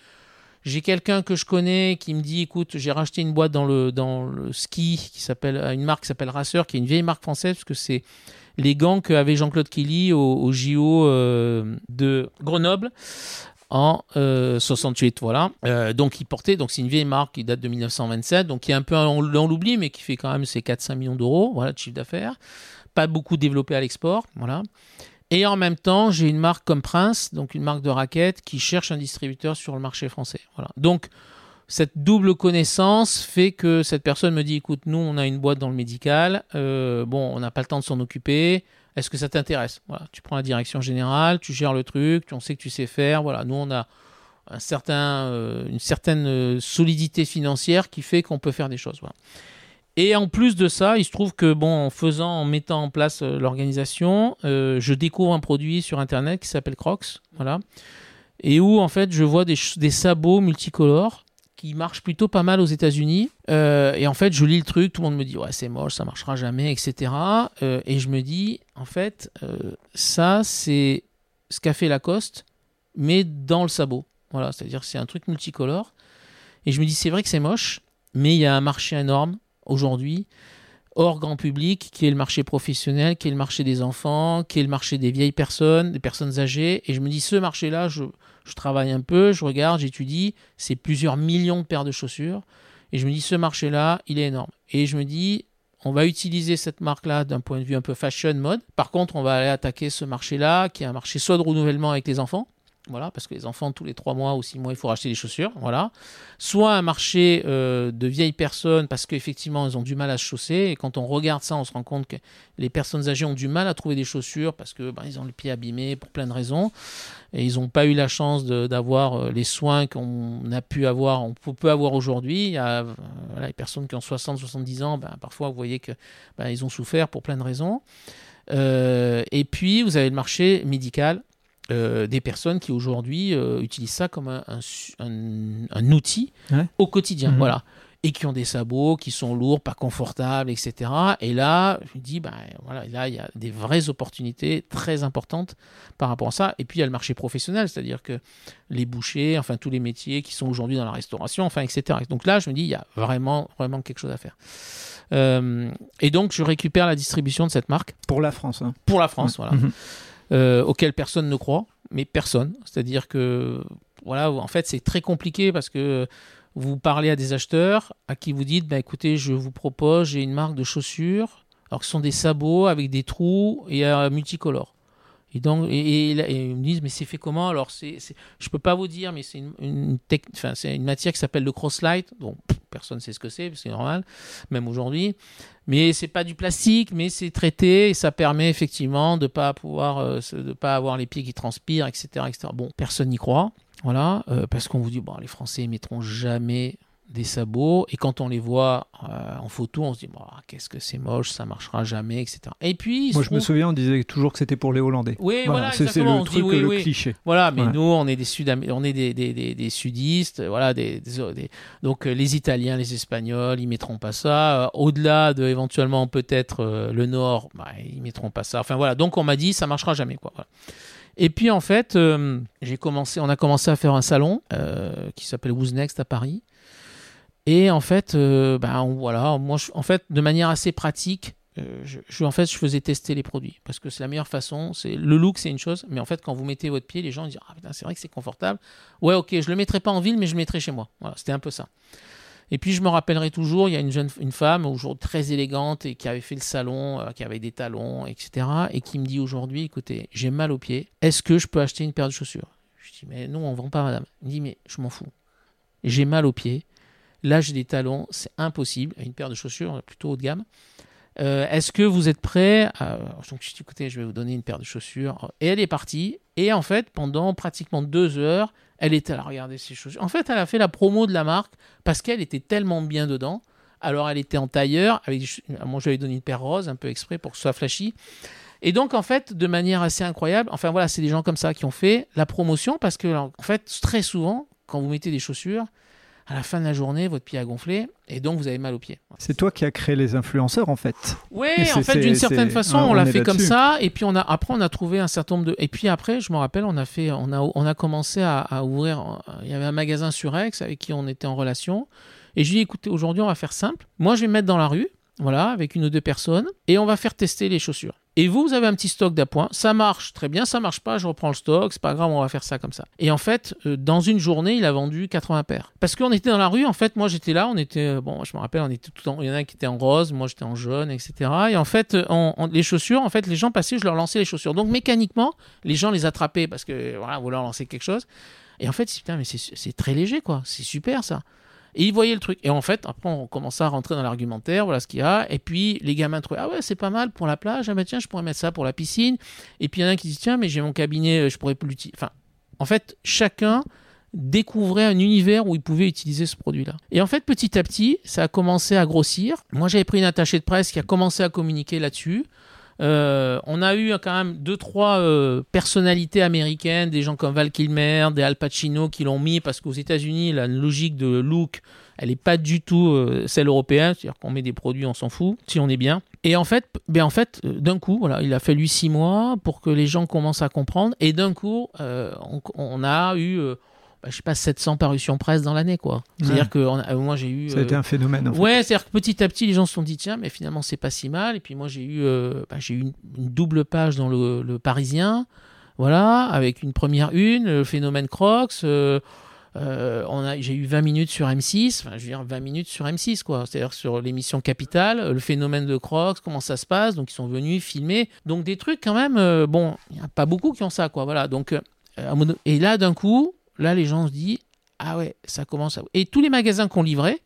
B: j'ai quelqu'un que je connais qui me dit écoute, j'ai racheté une boîte dans le ski qui s'appelle une marque qui s'appelle Racer, qui est une vieille marque française parce que c'est les gants qu'avait Jean-Claude Kelly au, JO euh, de Grenoble en 68 euh, voilà euh, donc il portait donc c'est une vieille marque qui date de 1927 donc qui est un peu dans l'oubli mais qui fait quand même ses 4-5 millions d'euros voilà de chiffre d'affaires pas beaucoup développé à l'export. Voilà. Et en même temps, j'ai une marque comme Prince, donc une marque de raquettes, qui cherche un distributeur sur le marché français. Voilà. Donc, cette double connaissance fait que cette personne me dit écoute, nous, on a une boîte dans le médical, euh, bon, on n'a pas le temps de s'en occuper. Est-ce que ça t'intéresse? Tu prends la direction générale, tu gères le truc, on sait que tu sais faire. Voilà, nous, on a euh, une certaine euh, solidité financière qui fait qu'on peut faire des choses. Et en plus de ça, il se trouve que bon, en faisant, en mettant en place euh, l'organisation, euh, je découvre un produit sur internet qui s'appelle Crocs, voilà, et où en fait je vois des, sabots multicolores qui marchent plutôt pas mal aux États-Unis. Euh, et en fait, je lis le truc, tout le monde me dit ouais c'est moche, ça marchera jamais, etc. Et je me dis en fait, ça c'est ce qu'a fait Lacoste, mais dans le sabot. Voilà, c'est-à-dire c'est un truc multicolore. Et je me dis c'est vrai que c'est moche, mais il y a un marché énorme aujourd'hui, hors grand public, qui est le marché professionnel, qui est le marché des enfants, qui est le marché des vieilles personnes, des personnes âgées. Et je me dis, ce marché-là, je, je travaille un peu, je regarde, j'étudie, c'est plusieurs millions de paires de chaussures. Et je me dis, ce marché-là, il est énorme. Et je me dis, on va utiliser cette marque-là d'un point de vue un peu fashion, mode. Par contre, on va aller attaquer ce marché-là, qui est un marché soit de renouvellement avec les enfants, voilà, parce que les enfants, tous les 3 mois ou 6 mois, il faut racheter des chaussures. Voilà. Soit un marché euh, de vieilles personnes, parce qu'effectivement, ils ont du mal à se chausser. Et quand on regarde ça, on se rend compte que les personnes âgées ont du mal à trouver des chaussures parce que ben, ils ont le pied abîmé pour plein de raisons. Et ils n'ont pas eu la chance d'avoir euh, les soins qu'on a pu avoir, on peut avoir aujourd'hui. Euh, voilà, les personnes qui ont 60, 70 ans, ben, parfois, vous voyez que ben, ont souffert pour plein de raisons. Et puis, vous avez le marché médical euh, des personnes qui aujourd'hui euh, utilisent ça comme un, un, un, un outil
A: Ouais.
B: au quotidien.
A: Mhm.
B: Voilà. Et qui ont des sabots qui sont lourds, pas confortables, etc. Et là, je me dis, ben, voilà, là, il y a des vraies opportunités très importantes par rapport à ça. Et puis, il y a le marché professionnel, c'est-à-dire que les bouchers, enfin, tous les métiers qui sont aujourd'hui dans la restauration, enfin, etc. Donc là, je me dis, il y a vraiment, vraiment quelque chose à faire. Euh, et donc, je récupère la distribution de cette marque
A: Pour la France. hein.
B: pour la France, voilà
A: Mhm.
B: Euh, auquel personne ne croit, mais personne. C'est-à-dire que, voilà, en fait, c'est très compliqué parce que vous parlez à des acheteurs à qui vous dites, bah, écoutez, je vous propose, j'ai une marque de chaussures, alors que ce sont des sabots avec des trous et euh, multicolores. Et donc, ils me disent, mais c'est fait comment? Alors, c'est, je peux pas vous dire, mais c'est une, matière qui s'appelle le crosslight. Pff, personne ne sait ce que c'est, c'est normal, même aujourd'hui. Mais c'est pas du plastique, mais c'est traité et ça permet effectivement de pas euh, pas avoir les pieds qui transpirent, etc., etc. Bon, personne n'y croit, voilà, euh, parce qu'on vous dit bon, les Français ils mettront jamais des sabots et quand on les voit euh, en photo, on se dit bon, ah, qu'est-ce que c'est moche, ça marchera jamais, etc. Et puis,
A: Moi, je me souviens, on disait toujours que c'était pour les Hollandais.
B: oui, voilà,
A: c'est le
B: on
A: truc,
B: dit, oui,
A: le
B: oui.
A: cliché.
B: Voilà, mais nous, on est des sud on est des, des, des, des sudistes, voilà, des, donc euh, les Italiens, les Espagnols, ils mettront pas ça. Euh, Au-delà de éventuellement peut-être euh, le Nord, bah, ils mettront pas ça. Enfin voilà, donc on m'a dit ça marchera jamais quoi. Voilà. Et puis en fait, euh, j'ai commencé, on a commencé à faire un salon qui s'appelle Who's Next à Paris. Et en fait, euh, on- voilà, moi, en fait, de manière assez pratique, euh, je, en fait, je faisais tester les produits parce que c'est la meilleure façon. C'est le look, c'est une chose, mais en fait, quand vous mettez votre pied, les gens disent ah putain, c'est vrai que c'est confortable. Ouais, ok, je le mettrai pas en ville, mais je le mettrai chez moi. Voilà, c'était un peu ça. Et puis je me rappellerai toujours, il y a une jeune, une femme aujourd'hui très élégante et qui avait fait le salon, euh, qui avait des talons, etc. Et qui me dit aujourd'hui, écoutez, j'ai mal aux pieds. Est-ce que je peux acheter une paire de chaussures? Je dis mais non, on vend pas, madame. Elle me dit mais je m'en fous. J'ai mal aux pieds. Là, j'ai des talons, c'est impossible. Une paire de chaussures plutôt haut de gamme. Euh, Est-ce que vous êtes prêt à... Donc, écoutez, je vais vous donner une paire de chaussures. Et elle est partie. Et en fait, pendant pratiquement deux heures, elle était à regarder ses chaussures. En fait, elle a fait la promo de la marque parce qu'elle était tellement bien dedans. Alors, elle était en tailleur. Moi, je lui ai donné une paire rose, un peu exprès pour que ce soit flashy. Et donc, en fait, de manière assez incroyable, enfin voilà, c'est des gens comme ça qui ont fait la promotion parce que, en fait, très souvent, quand vous mettez des chaussures, à la fin de la journée, votre pied a gonflé et donc vous avez mal aux pieds.
A: C'est toi qui as créé les influenceurs, en fait.
B: Oui, en fait, d'une certaine façon,
A: on
B: on l'a fait comme ça. Et puis on a, après, on a trouvé un certain nombre de. Et puis après, je me rappelle, on a fait, on a, on a commencé à, à ouvrir. Il y avait un magasin sur Aix avec qui on était en relation. Et je lui ai dit, écoutez, aujourd'hui, on va faire simple. Moi, je vais me mettre dans la rue, voilà, avec une ou deux personnes, et on va faire tester les chaussures. Et vous, vous avez un petit stock d'appoint. Ça marche très bien, ça marche pas, je reprends le stock, c'est pas grave, on va faire ça comme ça. Et en fait, euh, dans une journée, il a vendu 80 paires. Parce qu'on était dans la rue, en fait, moi j'étais là, on était, euh, bon, je me rappelle, on était tout en, il y en a qui étaient en rose, moi j'étais en jaune, etc. Et en fait, les chaussures, en fait, les gens passaient, je leur lançais les chaussures. Donc mécaniquement, les gens les attrapaient parce que, voilà, leur lancer quelque chose. Et en fait, c'est très léger, quoi. C'est super ça. Et ils voyaient le truc. Et en fait, après, on commençait à rentrer dans l'argumentaire, voilà ce qu'il y a. Et puis, les gamins trouvaient, ah ouais, c'est pas mal pour la plage. Ah bah tiens, je pourrais mettre ça pour la piscine. Et puis, il y en a un qui dit, tiens, mais j'ai mon cabinet, euh, je pourrais plus l'utiliser. Enfin, en fait, chacun découvrait un univers où il pouvait utiliser ce produit-là. Et en fait, petit à petit, ça a commencé à grossir. Moi, j'avais pris une attachée de presse qui a commencé à communiquer là-dessus. Euh, on a eu quand même deux trois euh, personnalités américaines, des gens comme Val Kilmer, des Al Pacino qui l'ont mis parce qu'aux États-Unis la logique de look elle n'est pas du tout euh, celle européenne, c'est-à-dire qu'on met des produits, on s'en fout, si on est bien. Et en fait, ben en fait, d'un coup, voilà, il a fallu six mois pour que les gens commencent à comprendre. Et d'un coup, on, a eu je sais pas, 700 parutions presse dans l'année, quoi. C'est-à-dire que euh, moi, j'ai eu.
A: Ça a été euh, un phénomène. En fait.
B: Ouais, c'est-à-dire que petit à petit, les gens se sont dit, tiens, mais finalement, c'est pas si mal. Et puis moi, j'ai eu, euh, bah, j'ai eu une, double page dans le, Parisien, voilà, avec une première une, le phénomène Crocs. on a, j'ai eu 20 minutes sur M6, enfin, je veux dire 20 minutes sur M6, quoi. C'est-à-dire sur l'émission Capital, le phénomène de Crocs, comment ça se passe. Donc, ils sont venus filmer. Donc, des trucs quand même, bon, il n'y a pas beaucoup qui ont ça, quoi. Voilà. Donc, et là, d'un coup, là, les gens se disent Ah ouais, ça commence à. Et tous les magasins qu'on livrait,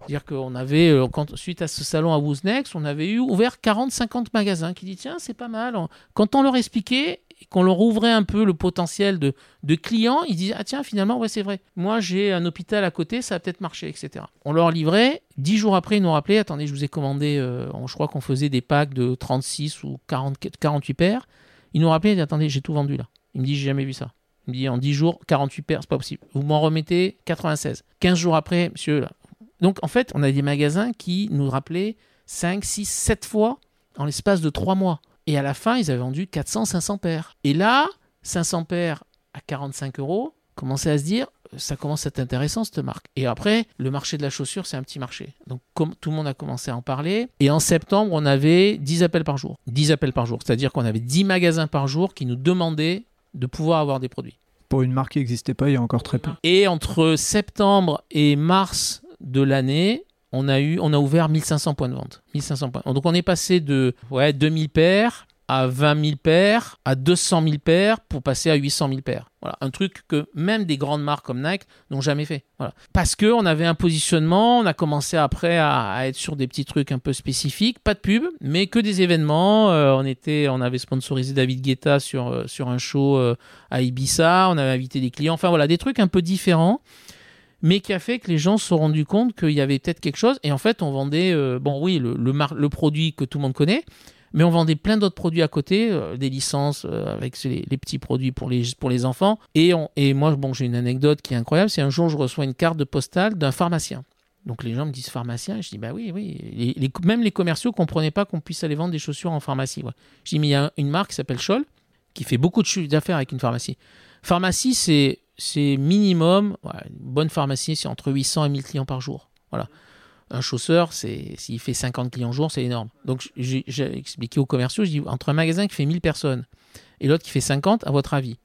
B: c'est-à-dire qu'on avait, euh, suite à ce salon à Woosnex, on avait eu ouvert 40-50 magasins qui disent Tiens, c'est pas mal. Quand on leur expliquait, qu'on leur ouvrait un peu le potentiel de, clients, ils disaient Ah tiens, finalement, ouais, c'est vrai. Moi, j'ai un hôpital à côté, ça va peut-être marcher, etc. On leur livrait. Dix jours après, ils nous rappelaient Attendez, je vous ai commandé, euh, je crois qu'on faisait des packs de 36 ou 40, 48 paires. Ils nous rappelaient Attendez, j'ai tout vendu là. Il me dit J'ai jamais vu ça. Il me dit en 10 jours, 48 paires, c'est pas possible. Vous m'en remettez 96. 15 jours après, monsieur. Donc en fait, on a des magasins qui nous rappelaient 5, 6, 7 fois en l'espace de 3 mois. Et à la fin, ils avaient vendu 400, 500 paires. Et là, 500 paires à 45 euros, commençait à se dire, ça commence à être intéressant cette marque. Et après, le marché de la chaussure, c'est un petit marché. Donc tout le monde a commencé à en parler. Et en septembre, on avait 10 appels par jour. 10 appels par jour. C'est-à-dire qu'on avait 10 magasins par jour qui nous demandaient de pouvoir avoir des produits.
A: Pour une marque qui n'existait pas il y a encore très peu.
B: Et entre septembre et mars de l'année, on a eu, on a ouvert 1500 points de vente. 1500 points. Donc on est passé de ouais, 2000 paires à 20 000 paires, à 200 000 paires pour passer à 800 000 paires. Voilà, un truc que même des grandes marques comme Nike n'ont jamais fait. Voilà. Parce qu'on avait un positionnement, on a commencé après à, être sur des petits trucs un peu spécifiques, pas de pub, mais que des événements. Euh, on, était, on avait sponsorisé David Guetta sur, euh, sur un show euh, à Ibiza, on avait invité des clients, enfin voilà, des trucs un peu différents mais qui a fait que les gens se sont rendus compte qu'il y avait peut-être quelque chose. Et en fait, on vendait, bon oui, le, le, le, produit que tout le monde connaît, mais on vendait plein d'autres produits à côté, euh, des licences euh, avec les, petits produits pour les, pour les enfants. Et, et moi, bon, j'ai une anecdote qui est incroyable, c'est un jour, je reçois une carte de postale d'un pharmacien. Donc les gens me disent pharmacien, je dis bah oui, oui. Les, même les commerciaux ne comprenaient pas qu'on puisse aller vendre des chaussures en pharmacie. Je dis mais il y a une marque qui s'appelle Scholl qui fait beaucoup d'affaires avec une pharmacie. Pharmacie, c'est minimum, une bonne pharmacie, c'est entre 800 et 1000 clients par jour. Voilà un chausseur, c'est s'il fait 50 clients jour, c'est énorme. Donc j'ai expliqué aux commerciaux, je dis entre un magasin qui fait 1000 personnes et l'autre qui fait 50, à votre avis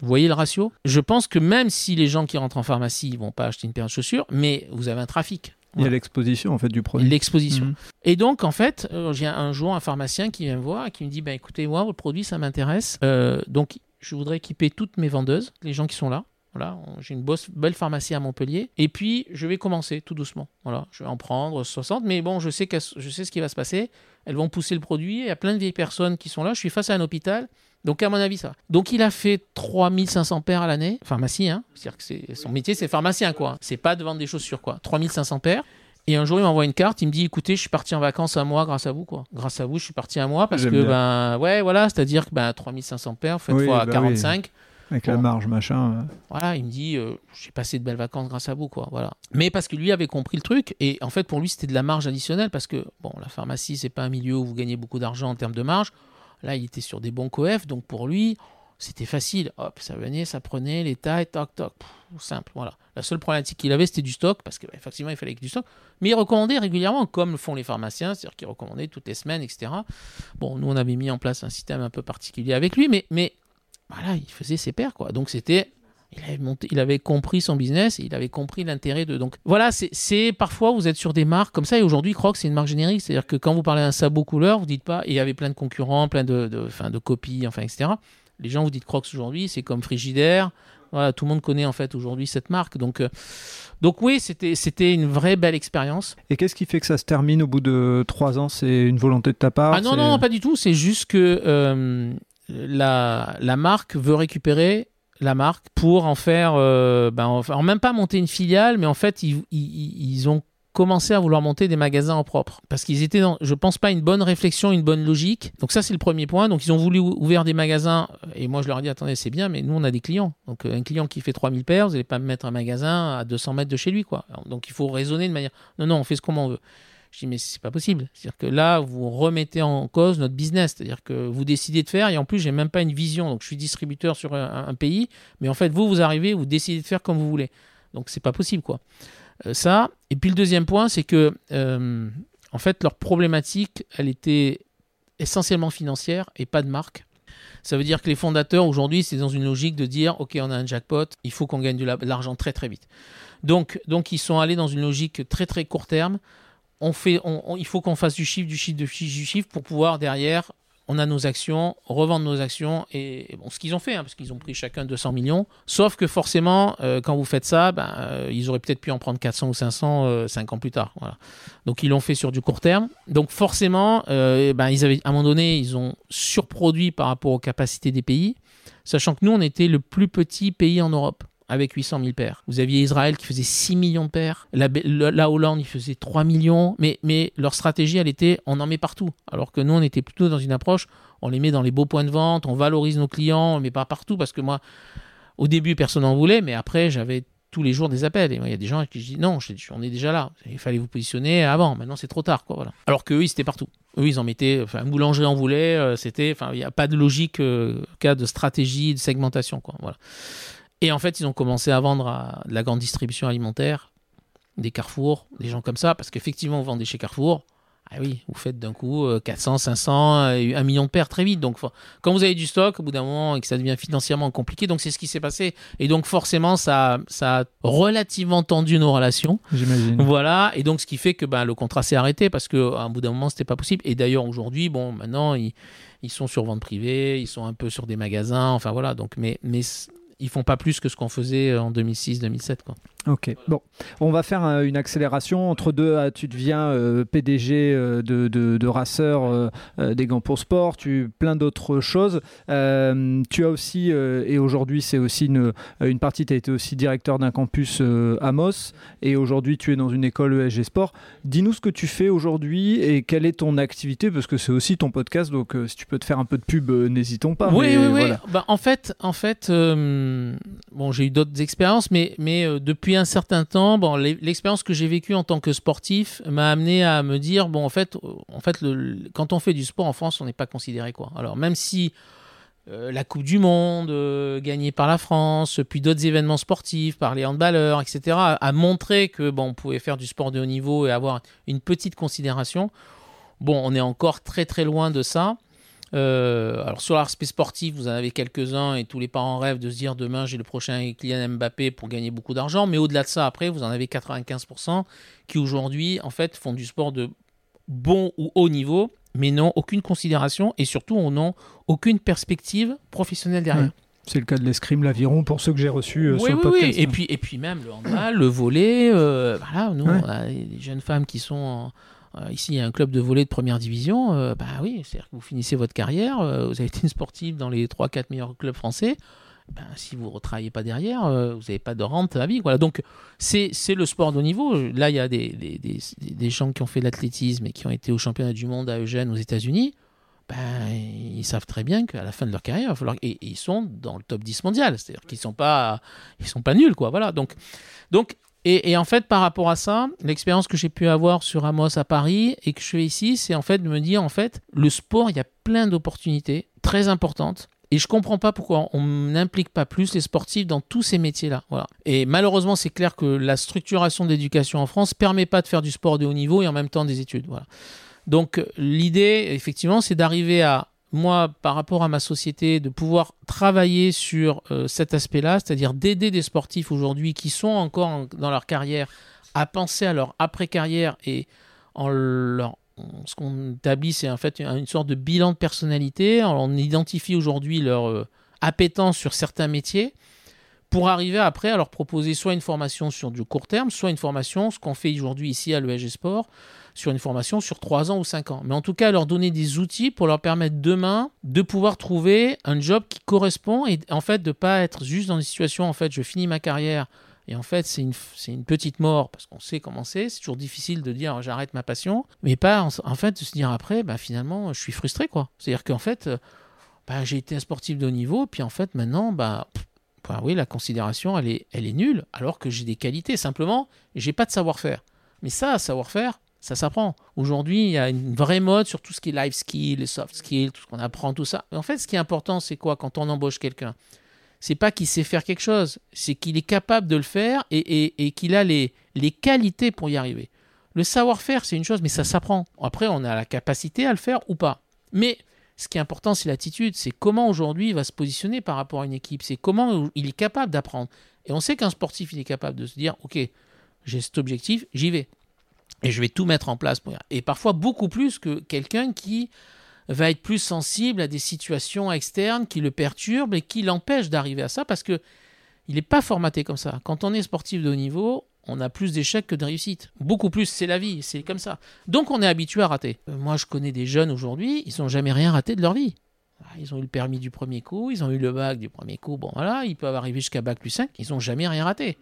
B: vous voyez le ratio? Je pense que même si les gens qui rentrent en pharmacie ne vont pas acheter une paire de chaussures, mais vous avez un trafic.
A: Il y a l'exposition en fait du produit.
B: L'exposition. Mhm. Et donc en fait, euh, j'ai un jour un pharmacien qui vient me voir et qui me dit bah, écoutez, moi, votre produit, ça m'intéresse. Euh, donc je voudrais équiper toutes mes vendeuses, les gens qui sont là. Voilà, j'ai une belle pharmacie à Montpellier. Et puis, je vais commencer tout doucement. Voilà, je vais en prendre 60. Mais bon, je sais, je sais ce qui va se passer. Elles vont pousser le produit. Il y a plein de vieilles personnes qui sont là. Je suis face à un hôpital. Donc, à mon avis, ça. Donc, il a fait 3500 paires à l'année. Pharmacie, hein. C'est-à-dire que son métier, c'est pharmacien, quoi. C'est pas de vendre des chaussures, quoi. 3500 paires. Et un jour, il m'envoie une carte. Il me dit écoutez, je suis parti en vacances un mois grâce à vous, quoi. Grâce à vous, je suis parti un mois parce que, ben, ouais, voilà. C'est-à-dire que, ben, 3500 paires, faites fois 45. Bah
A: avec la marge, machin.
B: Voilà, il me dit euh, j'ai passé de belles vacances grâce à vous, quoi. Voilà. Mais parce que lui avait compris le truc, et en fait, pour lui, c'était de la marge additionnelle, parce que, bon, la pharmacie, c'est pas un milieu où vous gagnez beaucoup d'argent en termes de marge. Là, il était sur des bons coefs, donc pour lui, c'était facile. Hop, ça venait, ça prenait les tailles, toc, toc, simple. Voilà. La seule problématique qu'il avait, c'était du stock, parce qu'effectivement, bah, il fallait que du stock. Mais il recommandait régulièrement, comme le font les pharmaciens, c'est-à-dire qu'il recommandait toutes les semaines, etc. Bon, nous, on avait mis en place un système un peu particulier avec lui, mais, mais voilà, il faisait ses pairs, quoi. Donc c'était il avait, monté, il avait compris son business, il avait compris l'intérêt de. Donc voilà, c'est parfois vous êtes sur des marques comme ça et aujourd'hui Crocs c'est une marque générique, c'est-à-dire que quand vous parlez d'un sabot couleur, vous dites pas, il y avait plein de concurrents, plein de, de, de copies, enfin etc. Les gens vous dites Crocs aujourd'hui, c'est comme Frigidaire. Voilà, tout le monde connaît en fait aujourd'hui cette marque. Donc, euh, donc oui, c'était c'était une vraie belle expérience.
A: Et qu'est-ce qui fait que ça se termine au bout de trois ans? C'est une volonté de ta part?
B: Ah non, non, pas du tout. C'est juste que euh, la, marque veut récupérer la marque pour en faire, euh, ben, en, même pas monter une filiale, mais en fait, ils, ont commencé à vouloir monter des magasins en propre. Parce qu'ils étaient dans, je pense pas, une bonne réflexion, une bonne logique. Donc ça, c'est le premier point. Donc ils ont voulu ouvrir des magasins. Et moi, je leur ai dit, attendez, c'est bien, mais nous, on a des clients. Donc un client qui fait 3000 paires, vous n'allez pas me mettre un magasin à 200 mètres de chez lui. quoi. Donc il faut raisonner de manière, non, non, on fait ce qu'on veut. Je dis, mais c'est pas possible. C'est-à-dire que là, vous remettez en cause notre business. C'est-à-dire que vous décidez de faire, et en plus, j'ai même pas une vision. Donc, je suis distributeur sur un, pays, mais en fait, vous, vous arrivez, vous décidez de faire comme vous voulez. Donc, c'est pas possible, quoi. Euh, ça. Et puis, le deuxième point, c'est que, euh, en fait, leur problématique, elle était essentiellement financière et pas de marque. Ça veut dire que les fondateurs, aujourd'hui, c'est dans une logique de dire, OK, on a un jackpot, il faut qu'on gagne de l'argent très, très vite. Donc, donc, ils sont allés dans une logique très, très court terme on fait, il faut qu'on fasse du chiffre, du chiffre, du chiffre pour pouvoir derrière, on a nos actions, revendre nos actions et, bon, ce qu'ils ont fait, hein, parce qu'ils ont pris chacun 200 millions. Sauf que forcément, euh, quand vous faites ça, ben, euh, ils auraient peut-être pu en prendre 400 ou 500 5 euh, ans plus tard. Donc ils l'ont fait sur du court terme. Donc forcément, ben, ils avaient, à un moment donné, ils ont surproduit par rapport aux capacités des pays, sachant que nous, on était le plus petit pays en Europe avec 800 000 paires. Vous aviez Israël qui faisait 6 millions de paires. La, Hollande, il faisait 3 millions. Mais, mais leur stratégie, elle était on en met partout. Alors que nous, on était plutôt dans une approche on les met dans les beaux points de vente, on valorise nos clients, on met pas partout. Parce que moi, au début, personne n'en voulait. Mais après, j'avais tous les jours des appels. Et il y a des gens qui disent non, on est déjà là. Il fallait vous positionner avant. Maintenant, c'est trop tard. Quoi. Alors qu'eux, ils étaient partout. Eux, ils en mettaient. Enfin, boulangerie en voulait. Euh, c'était. Enfin, il n'y a pas de logique, euh, cas de stratégie, de segmentation. Quoi, voilà. Et en fait, ils ont commencé à vendre à de la grande distribution alimentaire, des Carrefour, des gens comme ça, parce qu'effectivement, vous vendez chez Carrefour. Ah oui, vous faites d'un coup 400, 500, 1 million de paires très vite. Donc, quand vous avez du stock, au bout d'un moment, et que ça devient financièrement compliqué, donc c'est ce qui s'est passé. Et donc, forcément, ça, ça a relativement tendu nos relations.
A: J'imagine.
B: Voilà. Et donc, ce qui fait que ben, le contrat s'est arrêté parce qu'à un bout d'un moment, c'était pas possible. Et d'ailleurs, aujourd'hui, bon, maintenant, ils, ils, sont sur vente privée, ils sont un peu sur des magasins. Enfin, voilà. Donc, mais, mais ils font pas plus que ce qu'on faisait en 2006-2007.
A: Ok, bon, on va faire une accélération. Entre deux, ah, tu deviens euh, PDG euh, de, de, de Racer, euh, des gants pour sport, tu plein d'autres choses. tu as aussi, et aujourd'hui c'est aussi une, une partie, tu as été aussi directeur d'un campus Amos, et aujourd'hui tu es dans une école ESG Sport. Dis-nous ce que tu fais aujourd'hui et quelle est ton activité, parce que c'est aussi ton podcast, donc si tu peux te faire un peu de pub, n'hésitons pas.
B: Oui, oui, oui. Bah, en fait, en fait bon, j'ai eu d'autres expériences, mais, mais depuis un certain temps, bon, l'expérience que j'ai vécue en tant que sportif m'a amené à me dire bon, en fait, euh, en fait quand on fait du sport en France, on n'est pas considéré quoi. Alors, même si euh, la Coupe du Monde, euh, gagnée par la France, puis d'autres événements sportifs, par les handballeurs, etc., a, montré que bon, on pouvait faire du sport de haut niveau et avoir une petite considération. Bon, on est encore très très loin de ça. Euh, alors sur l'aspect sportif, vous en avez quelques-uns et tous les parents rêvent de se dire demain j'ai le prochain Kylian Mbappé pour gagner beaucoup d'argent. Mais au-delà de ça, après, vous en avez 95% qui aujourd'hui en fait font du sport de bon ou haut niveau, mais n'ont aucune considération et surtout n'ont aucune perspective professionnelle derrière.
A: C'est le cas de l'escrime, l'aviron, pour ceux que j'ai reçus euh, sur le podcast.
B: Oui. Et, puis, et puis même le handball, le volet, euh, voilà, nous, on a des jeunes femmes qui sont en, euh, ici, il y a un club de volley de première division. Euh, bah oui, c'est-à-dire que vous finissez votre carrière, euh, vous avez été une sportive dans les 3-4 meilleurs clubs français. Ben, si vous ne travaillez pas derrière, vous n'avez pas de rente à vie. Voilà. Donc, c'est le sport de haut niveau. Là, il y a des, des, des, des gens qui ont fait l'athlétisme et qui ont été au championnat du monde à Eugène, aux États-Unis. Ben, ils savent très bien qu'à la fin de leur carrière, il va falloir... et, ils sont dans le top 10 mondial. C'est-à-dire qu'ils ne sont, pas... Sont pas nuls. Quoi. Voilà. Donc, donc et, en fait, par rapport à ça, l'expérience que j'ai pu avoir sur Amos à Paris et que je fais ici, c'est en fait de me dire, en fait, le sport, il y a plein d'opportunités très importantes Et je comprends pas pourquoi on n'implique pas plus les sportifs dans tous ces métiers-là. Et malheureusement, c'est clair que la structuration de l'éducation en France permet pas de faire du sport de haut niveau et en même temps des études. Voilà. Donc l'idée, effectivement, c'est d'arriver à moi, par rapport à ma société, de pouvoir travailler sur euh, cet aspect-là, c'est-à-dire d'aider des sportifs aujourd'hui qui sont encore dans leur carrière à penser à leur après-carrière et en ce qu'on établit, c'est en fait une sorte de bilan de personnalité. On identifie aujourd'hui leur euh, appétence sur certains métiers pour arriver après à leur proposer soit une formation sur du court terme, soit une formation, ce qu'on fait aujourd'hui ici à l'ESG Sport, sur une formation sur 3 ans ou 5 ans. Mais en tout cas, leur donner des outils pour leur permettre demain de pouvoir trouver un job qui correspond et en fait de pas être juste dans une situation, en fait, je finis ma carrière et en fait, c'est une, une, petite mort parce qu'on sait comment c'est. C'est toujours difficile de dire j'arrête ma passion, mais pas en, fait de se dire après, bah, finalement, je suis frustré. quoi. C'est-à-dire qu'en fait, euh, bah, j'ai été un sportif de haut niveau, puis en fait, maintenant, bah, bah, oui, la considération, elle est, elle est nulle, alors que j'ai des qualités. Simplement, j'ai pas de savoir-faire. Mais ça, savoir-faire, ça s'apprend. Aujourd'hui, il y a une vraie mode sur tout ce qui est life skills, les soft skills, tout ce qu'on apprend, tout ça. Mais en fait, ce qui est important, c'est quoi quand on embauche quelqu'un? C'est pas qu'il sait faire quelque chose, c'est qu'il est capable de le faire et, qu'il a les, les qualités pour y arriver. Le savoir-faire, c'est une chose, mais ça s'apprend. Après, on a la capacité à le faire ou pas. Mais ce qui est important, c'est l'attitude. C'est comment aujourd'hui il va se positionner par rapport à une équipe. C'est comment il est capable d'apprendre. Et on sait qu'un sportif, il est capable de se dire, OK, j'ai cet objectif, j'y vais et je vais tout mettre en place pour et parfois beaucoup plus que quelqu'un qui va être plus sensible à des situations externes qui le perturbent et qui l'empêchent d'arriver à ça parce que il n'est pas formaté comme ça. Quand on est sportif de haut niveau, on a plus d'échecs que de réussites. Beaucoup plus, c'est la vie, c'est comme ça. Donc on est habitué à rater. Euh, moi, je connais des jeunes aujourd'hui, ils n'ont jamais rien raté de leur vie. Ah, ils ont eu le permis du premier coup, ils ont eu le bac du premier coup, bon voilà, ils peuvent arriver jusqu'à bac plus 5, ils n'ont jamais rien raté.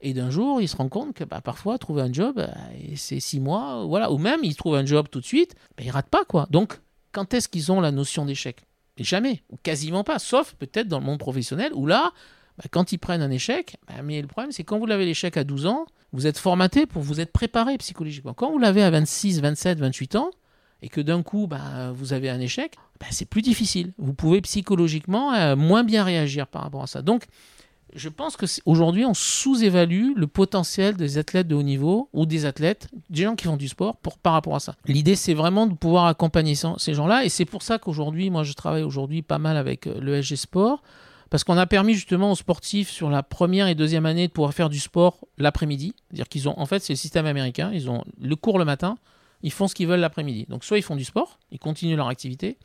B: Et d'un jour, il se rend compte que bah, parfois, trouver un job, bah, c'est six mois, voilà. Ou même, il trouve un job tout de suite, bah, il rate pas, quoi. Donc, quand est-ce qu'ils ont la notion d'échec? Jamais, ou quasiment pas, sauf peut-être dans le monde professionnel, où là, bah, quand ils prennent un échec, mais le problème, c'est quand vous l'avez l'échec à 12 ans, vous êtes formaté pour vous être préparé psychologiquement. Quand vous l'avez à 26, 27, 28 ans, et que d'un coup, vous avez un échec, c'est plus difficile. Vous pouvez psychologiquement euh, moins bien réagir par rapport à ça. Donc, je pense que aujourd'hui, on sous-évalue le potentiel des athlètes de haut niveau ou des athlètes, des gens qui font du sport pour, par rapport à ça. L'idée, c'est vraiment de pouvoir accompagner ces gens-là. Et c'est pour ça qu'aujourd'hui, moi, je travaille aujourd'hui pas mal avec euh, le SG Sport. Parce qu'on a permis justement aux sportifs sur la première et deuxième année de pouvoir faire du sport l'après-midi. C'est-à-dire qu'ils ont, en fait, c'est le système américain. Ils ont le cours le matin, ils font ce qu'ils veulent l'après-midi. Donc, soit ils font du sport, ils continuent leur activité,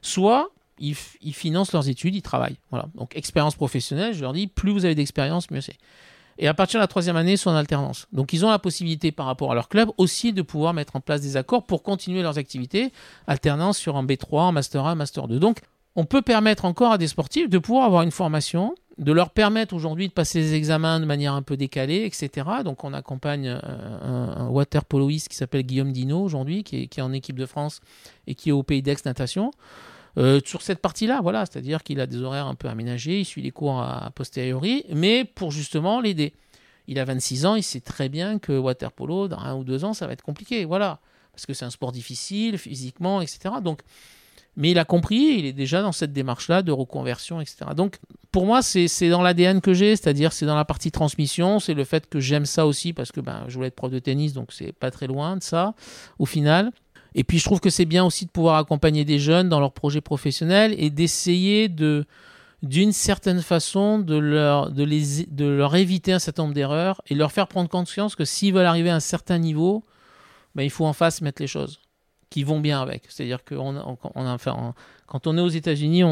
B: soit ils, financent leurs études, ils travaillent. Voilà. Donc expérience professionnelle, je leur dis, plus vous avez d'expérience, mieux c'est. Et à partir de la troisième année, ils sont en alternance. Donc ils ont la possibilité par rapport à leur club aussi de pouvoir mettre en place des accords pour continuer leurs activités, alternance sur un B3, un Master 1, Master 2. Donc on peut permettre encore à des sportifs de pouvoir avoir une formation, de leur permettre aujourd'hui de passer des examens de manière un peu décalée, etc. Donc on accompagne un, water poloiste qui s'appelle Guillaume Dino aujourd'hui, qui qui est, en équipe de France et qui est au Pays d'Aix Natation. Euh, sur cette partie-là, voilà, c'est-à-dire qu'il a des horaires un peu aménagés, il suit les cours a, posteriori, mais pour justement l'aider. Il a 26 ans, il sait très bien que waterpolo, dans un ou deux ans, ça va être compliqué, voilà, parce que c'est un sport difficile, physiquement, etc. Donc, mais il a compris, il est déjà dans cette démarche-là de reconversion, etc. Donc, pour moi, c'est dans l'ADN que j'ai, c'est-à-dire c'est dans la partie transmission, c'est le fait que j'aime ça aussi, parce que ben, je voulais être prof de tennis, donc c'est pas très loin de ça, au final. Et puis je trouve que c'est bien aussi de pouvoir accompagner des jeunes dans leurs projets professionnels et d'essayer de d'une certaine façon de leur, de, les, de leur éviter un certain nombre d'erreurs et leur faire prendre conscience que s'ils veulent arriver à un certain niveau, ben, il faut en face mettre les choses qui vont bien avec. C'est-à-dire que on, quand on est aux États-Unis,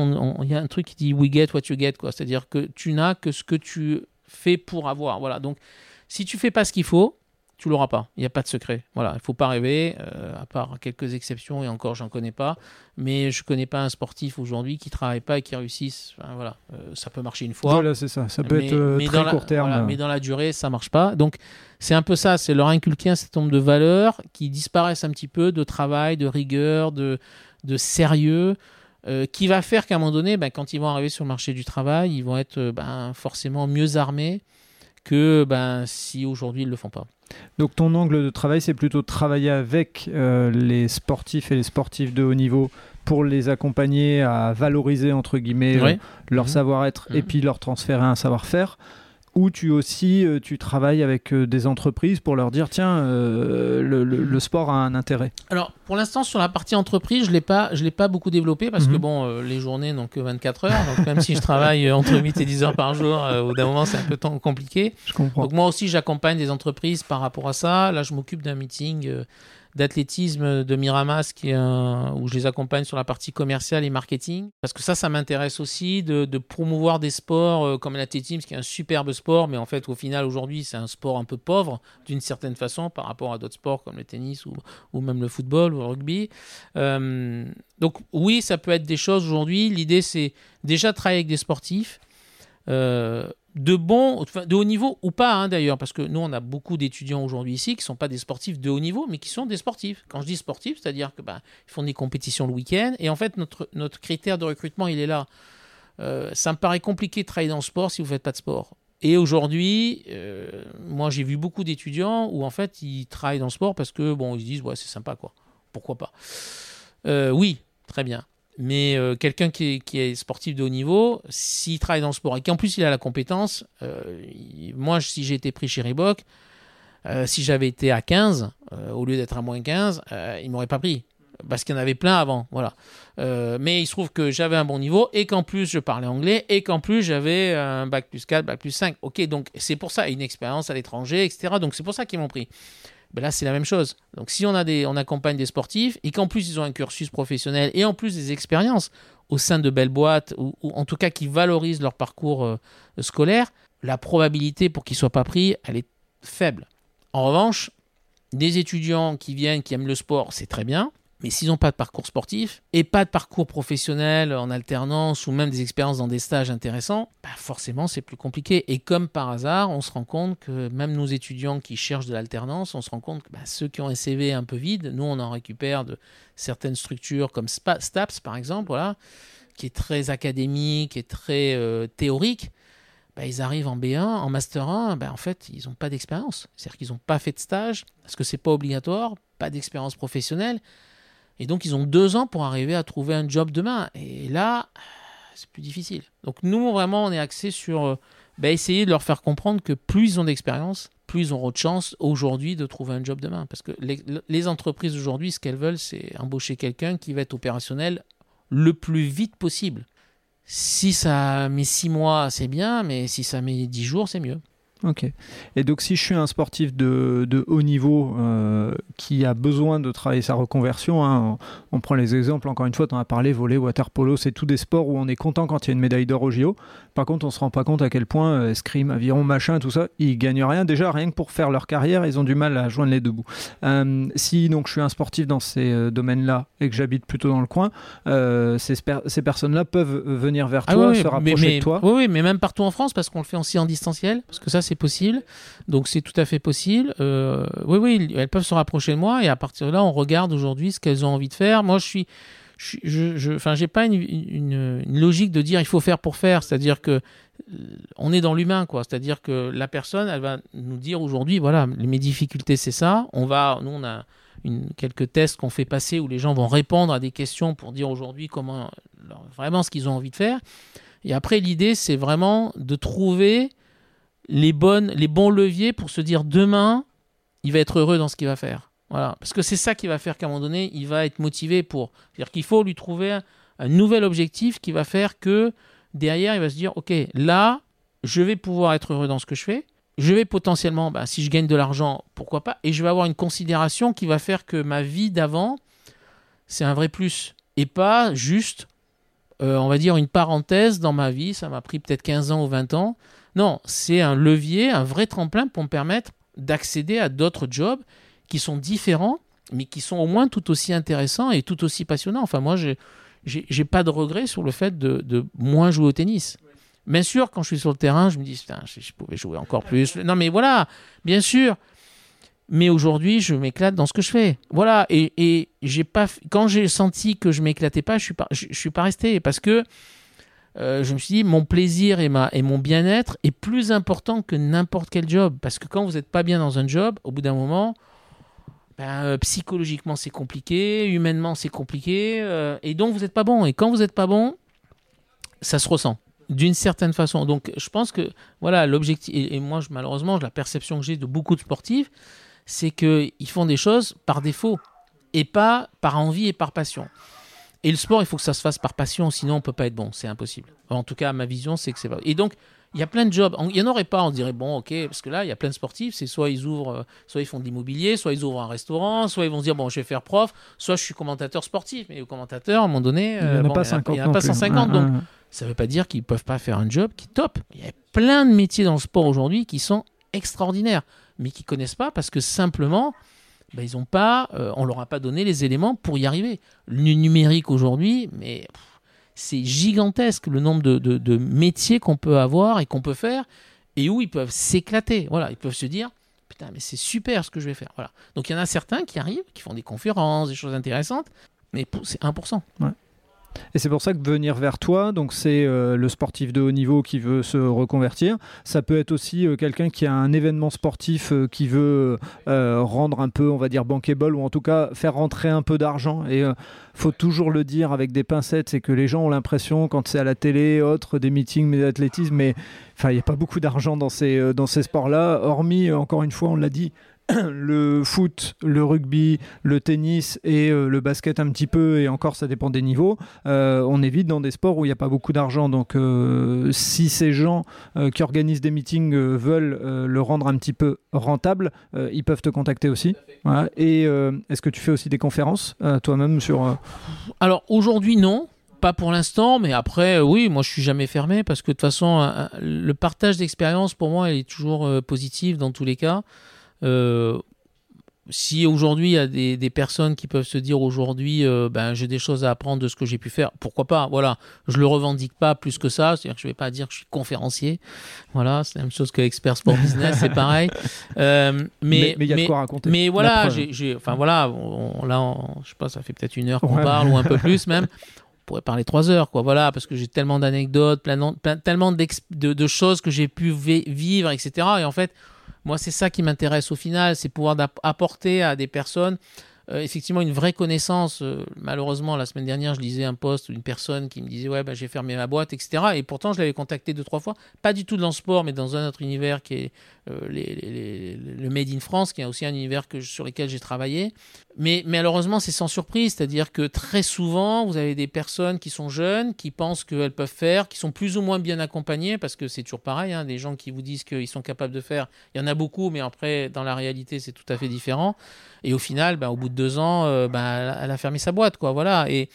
B: il y a un truc qui dit we get what you get. C'est-à-dire que tu n'as que ce que tu fais pour avoir. Voilà. Donc, si tu fais pas ce qu'il faut, tu l'auras pas. Il n'y a pas de secret. Voilà, il faut pas rêver, euh, à part quelques exceptions, et encore, j'en connais pas. Mais je connais pas un sportif aujourd'hui qui travaille pas et qui réussisse. voilà, euh, ça peut marcher une fois.
A: Voilà, c'est ça. Ça peut être euh, très court terme.
B: mais dans la durée, ça marche pas. Donc, c'est un peu ça. C'est leur inculquer un certain nombre de valeurs qui disparaissent un petit peu de travail, de rigueur, de, de sérieux. qui va faire qu'à un moment donné, ben, quand ils vont arriver sur le marché du travail, ils vont être ben, forcément mieux armés que ben, si aujourd'hui ils ne le font pas.
A: Donc ton angle de travail, c'est plutôt de travailler avec euh, les sportifs et les sportifs de haut niveau pour les accompagner à valoriser entre guillemets
B: Ouais.
A: leur
B: Mhm.
A: savoir-être et
B: Mhm.
A: puis leur transférer un savoir-faire ou tu aussi euh, tu travailles avec euh, des entreprises pour leur dire tiens euh, le, le- le sport a un intérêt
B: Alors, pour l'instant, sur la partie entreprise, je l'ai pas, je l'ai pas beaucoup développé parce que
A: Mhm.
B: bon, euh, les journées n'ont que 24 heures. Donc, même si je travaille entre 8 et 10 heures par jour, euh, au bout d'un moment, c'est un peu compliqué.
A: je comprends
B: Donc, moi aussi, j'accompagne des entreprises par rapport à ça. Là, je m'occupe d'un meeting d'athlétisme de Miramas qui un- où je les accompagne sur la partie commerciale et marketing. Parce que ça, ça m'intéresse aussi de, promouvoir des sports euh, comme l'athlétisme, qui est un superbe sport, mais en fait, au final, aujourd'hui, c'est un sport un peu pauvre d'une certaine façon par rapport à d'autres sports comme le tennis ou, même le football ou le rugby. Euh, donc oui, ça peut être des choses aujourd'hui. L'idée, c'est déjà travailler avec des sportifs. De enfin, de haut niveau ou pas hein, d'ailleurs, parce que nous on a beaucoup d'étudiants aujourd'hui ici qui sont pas des sportifs de haut niveau, mais qui sont des sportifs. Quand je dis sportifs, c'est-à-dire que bah, ils font des compétitions le week-end, et en fait notre notre critère de recrutement il est là. Euh, ça me paraît compliqué de travailler dans le sport si vous faites pas de sport. Et aujourd'hui, euh, moi j'ai vu beaucoup d'étudiants où en fait ils travaillent dans le sport parce que bon ils se disent ouais c'est sympa quoi, pourquoi pas? Euh, oui, très bien. Mais euh, quelqu'un qui est, sportif de haut niveau, s'il travaille dans le sport et qu'en plus il a la compétence, euh, moi si j'ai été pris chez Reebok, euh, si j'avais été à 15 euh, au lieu d'être à moins 15, euh, il m'aurait pas pris. Parce qu'il y en avait plein avant, voilà. Mais il se trouve que j'avais un bon niveau et qu'en plus je parlais anglais et qu'en plus j'avais un bac plus 4, bac plus 5. Ok, donc c'est pour ça, une expérience à l'étranger, etc. Donc c'est pour ça qu'ils m'ont pris. Ben là, c'est la même chose. Donc, si on, a des, on accompagne des sportifs et qu'en plus ils ont un cursus professionnel et en plus des expériences au sein de belles boîtes ou, en tout cas qui valorisent leur parcours euh, scolaire, la probabilité pour qu'ils soient pas pris, elle est faible. En revanche, des étudiants qui viennent, qui aiment le sport, c'est très bien. Mais s'ils n'ont pas de parcours sportif et pas de parcours professionnel en alternance ou même des expériences dans des stages intéressants, bah forcément c'est plus compliqué. Et comme par hasard, on se rend compte que même nos étudiants qui cherchent de l'alternance, on se rend compte que bah, ceux qui ont un CV un peu vide, nous on en récupère de certaines structures comme STAPS par exemple, voilà, qui est très académique et très euh, théorique. Bah, ils arrivent en B1, en Master 1, bah, en fait, ils n'ont pas d'expérience. C'est-à-dire qu'ils n'ont pas fait de stage, parce que c'est pas obligatoire, pas d'expérience professionnelle. Et donc, ils ont deux ans pour arriver à trouver un job demain. Et là, c'est plus difficile. Donc, nous, vraiment, on est axé sur euh, bah, essayer de leur faire comprendre que plus ils ont d'expérience, plus ils auront de chance aujourd'hui de trouver un job demain. Parce que les, les entreprises aujourd'hui, ce qu'elles veulent, c'est embaucher quelqu'un qui va être opérationnel le plus vite possible. Si ça met six mois, c'est bien, mais si ça met dix jours, c'est mieux.
A: Ok. Et donc, si je suis un sportif de, de haut niveau euh, qui a besoin de travailler sa reconversion, hein, on, on prend les exemples, encore une fois, tu en as parlé, voler, water polo, c'est tous des sports où on est content quand il y a une médaille d'or au JO. Par contre, on se rend pas compte à quel point euh, escrime, aviron, machin, tout ça, ils gagnent rien. Déjà, rien que pour faire leur carrière, ils ont du mal à joindre les deux bouts. Euh, si donc je suis un sportif dans ces euh, domaines-là et que j'habite plutôt dans le coin, ces, personnes-là peuvent venir vers toi,
B: Ah oui,
A: se rapprocher
B: mais, mais-
A: de toi.
B: Oui, oui, mais même partout en France, parce qu'on le fait aussi en distanciel, parce que ça, c'est possible. Donc, c'est tout à fait possible. Euh, oui, oui, elles peuvent se rapprocher de moi et à partir de là, on regarde aujourd'hui ce qu'elles ont envie de faire. Moi, je suis. Je, je, j'ai pas une, logique de dire il faut faire pour faire. C'est-à-dire que euh, on est dans l'humain, quoi. C'est-à-dire que la personne, elle va nous dire aujourd'hui, voilà, mes difficultés, c'est ça. On va, nous, on a quelques tests qu'on fait passer où les gens vont répondre à des questions pour dire aujourd'hui comment, vraiment ce qu'ils ont envie de faire. Et après, l'idée, c'est vraiment de trouver les, bonnes, les bons leviers pour se dire demain, il va être heureux dans ce qu'il va faire. Voilà. Parce que c'est ça qui va faire qu'à un moment donné, il va être motivé pour. C'est-à-dire qu'il faut lui trouver un, nouvel objectif qui va faire que derrière, il va se dire Ok, là, je vais pouvoir être heureux dans ce que je fais. Je vais potentiellement, bah, si je gagne de l'argent, pourquoi pas. Et je vais avoir une considération qui va faire que ma vie d'avant, c'est un vrai plus. Et pas juste, euh, on va dire, une parenthèse dans ma vie. Ça m'a pris peut-être 15 ans ou 20 ans. Non, c'est un levier, un vrai tremplin pour me permettre d'accéder à d'autres jobs qui sont différents, mais qui sont au moins tout aussi intéressants et tout aussi passionnants. Enfin, moi, j'ai, j'ai, pas de regret sur le fait de, moins jouer au tennis. Bien sûr, quand je suis sur le terrain, je me dis, putain, je, pouvais jouer encore plus. Non, mais voilà, bien sûr. Mais aujourd'hui, je m'éclate dans ce que je fais. Voilà. Et, j'ai pas, quand j'ai senti que je m'éclatais pas, je suis je suis pas resté parce que euh, je me suis dit, mon plaisir et, ma, et mon bien-être est plus important que n'importe quel job. Parce que quand vous n'êtes pas bien dans un job, au bout d'un moment, ben, euh, psychologiquement c'est compliqué, humainement c'est compliqué, euh, et donc vous n'êtes pas bon. Et quand vous n'êtes pas bon, ça se ressent d'une certaine façon. Donc je pense que voilà l'objectif, et, moi malheureusement la perception que j'ai de beaucoup de sportifs, c'est qu'ils font des choses par défaut et pas par envie et par passion. Et le sport, il faut que ça se fasse par passion, sinon on peut pas être bon, c'est impossible. En tout cas, ma vision, c'est que c'est pas. Et donc, il y a plein de jobs. Il n'y en aurait pas, on dirait, bon, ok, parce que là, il y a plein de sportifs, c'est soit ils ouvrent, euh, soit ils font de l'immobilier, soit ils ouvrent un restaurant, soit ils vont se dire, bon, je vais faire prof, soit je suis commentateur sportif. Mais le commentateur, à un moment donné,
A: il n'y en a pas 50.
B: Il n'y en a pas 150. donc, ça ne veut pas dire qu'ils ne peuvent pas faire un job qui est top. Il y a plein de métiers dans le sport aujourd'hui qui sont extraordinaires, mais qui ne connaissent pas parce que simplement, ben, ils ont pas, euh, on leur a pas donné les éléments pour y arriver. Le numérique aujourd'hui, mais c'est gigantesque le nombre de, métiers qu'on peut avoir et qu'on peut faire et où ils peuvent s'éclater. Voilà, ils peuvent se dire putain, mais c'est super ce que je vais faire. Voilà. Donc il y en a certains qui arrivent, qui font des conférences, des choses intéressantes, mais c'est 1%.
A: Ouais. Et c'est pour ça que venir vers toi, donc c'est euh, le sportif de haut niveau qui veut se reconvertir. Ça peut être aussi euh, quelqu'un qui a un événement sportif euh, qui veut rendre un peu, on va dire, bankable ou en tout cas faire rentrer un peu d'argent. Et faut toujours le dire avec des pincettes, c'est que les gens ont l'impression quand c'est à la télé, autre des meetings, mais d'athlétisme, mais enfin il n'y a pas beaucoup d'argent dans ces dans ces sports-là. Hormis, encore une fois, on l'a dit, le foot, le rugby, le tennis et euh, le basket un petit peu, et encore ça dépend des niveaux, euh, on est vite dans des sports où il n'y a pas beaucoup d'argent. Donc euh, si ces gens qui organisent des meetings veulent le rendre un petit peu rentable, ils peuvent te contacter aussi. Et est-ce que tu fais aussi des conférences toi-même sur...
B: Alors aujourd'hui non pas pour l'instant, mais après, oui, moi je suis jamais fermé parce que de toute façon, le partage d'expérience pour moi, il est toujours positif dans tous les cas. Euh, si aujourd'hui il y a des, personnes qui peuvent se dire aujourd'hui euh, ben j'ai des choses à apprendre de ce que j'ai pu faire, pourquoi pas Voilà, je le revendique pas plus que ça, c'est-à-dire que je vais pas dire que je suis conférencier. Voilà, c'est la même chose que expert sport business, c'est pareil.
A: Euh, mais mais il y a de quoi raconter.
B: Mais voilà, j'ai, enfin voilà, là, je sais pas, ça fait peut-être une heure qu'on parle ou un peu plus même. On pourrait parler trois heures, quoi. Voilà, parce que j'ai tellement d'anecdotes, tellement de, de, choses que j'ai pu vivre, etc. Et en fait moi, c'est ça qui m'intéresse au final, c'est pouvoir apporter à des personnes euh, effectivement une vraie connaissance. Euh, malheureusement, la semaine dernière, je lisais un post d'une personne qui me disait Ouais, bah, j'ai fermé ma boîte, etc. Et pourtant, je l'avais contacté deux, trois fois. Pas du tout dans le sport, mais dans un autre univers qui est euh, le Made in France, qui est aussi un univers que, sur lequel j'ai travaillé. Mais, malheureusement, c'est sans surprise. C'est-à-dire que très souvent, vous avez des personnes qui sont jeunes, qui pensent qu'elles peuvent faire, qui sont plus ou moins bien accompagnées, parce que c'est toujours pareil. Hein, des gens qui vous disent qu'ils sont capables de faire, il y en a beaucoup, mais après, dans la réalité, c'est tout à fait différent. Et au final, ben, au bout de deux ans, euh, ben, elle a fermé sa boîte. Quoi, voilà. Et.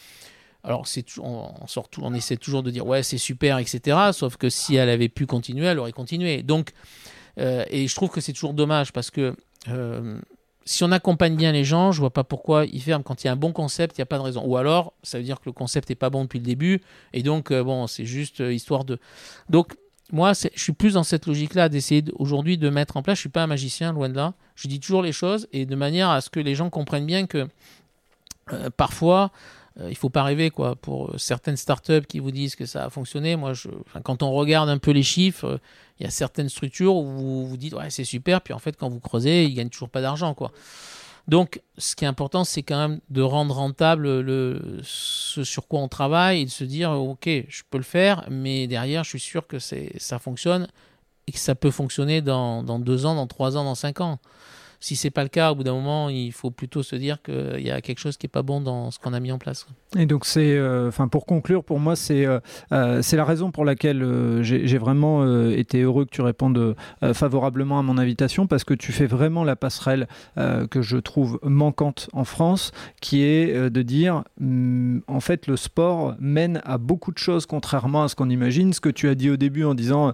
B: Alors, on, sort on essaie toujours de dire ouais, c'est super, etc. Sauf que si elle avait pu continuer, elle aurait continué. Donc, euh, et je trouve que c'est toujours dommage parce que euh, si on accompagne bien les gens, je vois pas pourquoi ils ferment. Quand il y a un bon concept, il n'y a pas de raison. Ou alors, ça veut dire que le concept n'est pas bon depuis le début. Et donc, bon, c'est juste histoire de. Donc, moi, je suis plus dans cette logique-là d'essayer aujourd'hui de mettre en place. Je suis pas un magicien, loin de là. Je dis toujours les choses et de manière à ce que les gens comprennent bien que parfois, il il faut pas rêver quoi. Pour certaines startups qui vous disent que ça a fonctionné, moi, je, quand on regarde un peu les chiffres, il y a certaines structures où vous vous dites ouais c'est super, puis en fait quand vous creusez, ils gagnent toujours pas d'argent quoi. Donc ce qui est important, c'est quand même de rendre rentable le, ce sur quoi on travaille et de se dire ok je peux le faire, mais derrière je suis sûr que ça fonctionne et que ça peut fonctionner dans deux ans, dans trois ans, dans cinq ans si c'est pas le cas, au bout d'un moment, il faut plutôt se dire qu'il y a quelque chose qui est pas bon dans ce qu'on a mis en place.
A: Et donc c'est, euh, enfin pour conclure, pour moi c'est euh, euh, c'est la raison pour laquelle j'ai vraiment été heureux que tu répondes favorablement à mon invitation parce que tu fais vraiment la passerelle que je trouve manquante en France, qui est de dire mm, en fait le sport mène à beaucoup de choses contrairement à ce qu'on imagine. Ce que tu as dit au début en disant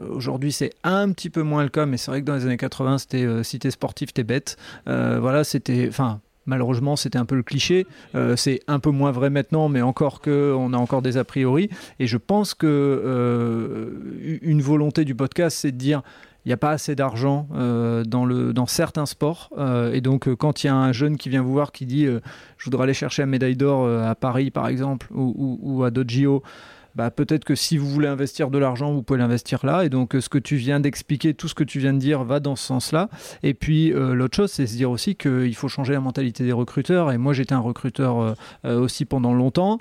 A: Aujourd'hui, c'est un petit peu moins le cas, mais c'est vrai que dans les années 80, c'était euh, si t'es sportif, t'es bête. Euh, voilà, c'était. Enfin, malheureusement, c'était un peu le cliché. Euh, c'est un peu moins vrai maintenant, mais encore que on a encore des a priori. Et je pense que une volonté du podcast, c'est de dire il n'y a pas assez d'argent dans, dans certains sports. et donc, quand il y a un jeune qui vient vous voir qui dit Je voudrais aller chercher la médaille d'or à Paris, par exemple, ou, ou, à d'autres bah, peut-être que si vous voulez investir de l'argent, vous pouvez l'investir là. Et donc, ce que tu viens d'expliquer, tout ce que tu viens de dire va dans ce sens-là. Et puis, l'autre chose, c'est se dire aussi qu'il faut changer la mentalité des recruteurs. Et moi, j'étais un recruteur aussi pendant longtemps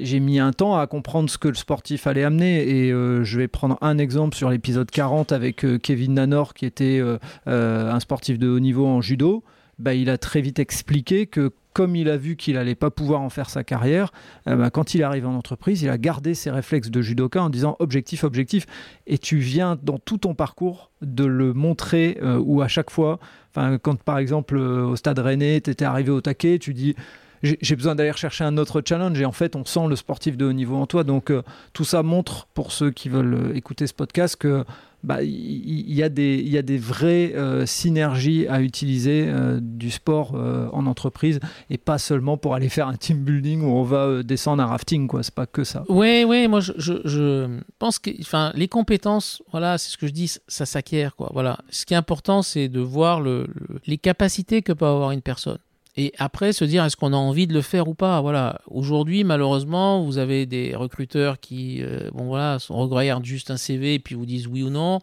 A: j'ai mis un temps à comprendre ce que le sportif allait amener. Et euh, je vais prendre un exemple sur l'épisode 40 avec euh, Kevin Nanor, qui était euh, un sportif de haut niveau en judo. Bah, il a très vite expliqué que comme il a vu qu'il n'allait pas pouvoir en faire sa carrière, bah, quand il arrive en entreprise, il a gardé ses réflexes de judoka en disant objectif, objectif. Et tu viens dans tout ton parcours de le montrer ou à chaque fois, quand par exemple au stade rennais, tu étais arrivé au taquet, tu dis j'ai besoin d'aller chercher un autre challenge et en fait on sent le sportif de haut niveau en toi donc euh, tout ça montre pour ceux qui veulent euh, écouter ce podcast que bah, il y, a des, y a des vraies euh, synergies à utiliser du sport en entreprise et pas seulement pour aller faire un team building où on va descendre un rafting quoi. C'est pas que ça.
B: Oui oui moi je, je, pense que les compétences voilà c'est ce que je dis ça s'acquiert quoi. Voilà. Ce qui est important c'est de voir le, les capacités que peut avoir une personne et après se dire est-ce qu'on a envie de le faire ou pas? Voilà. Aujourd'hui, malheureusement, vous avez des recruteurs qui, euh, bon voilà, regardent juste un CV et puis vous disent oui ou non,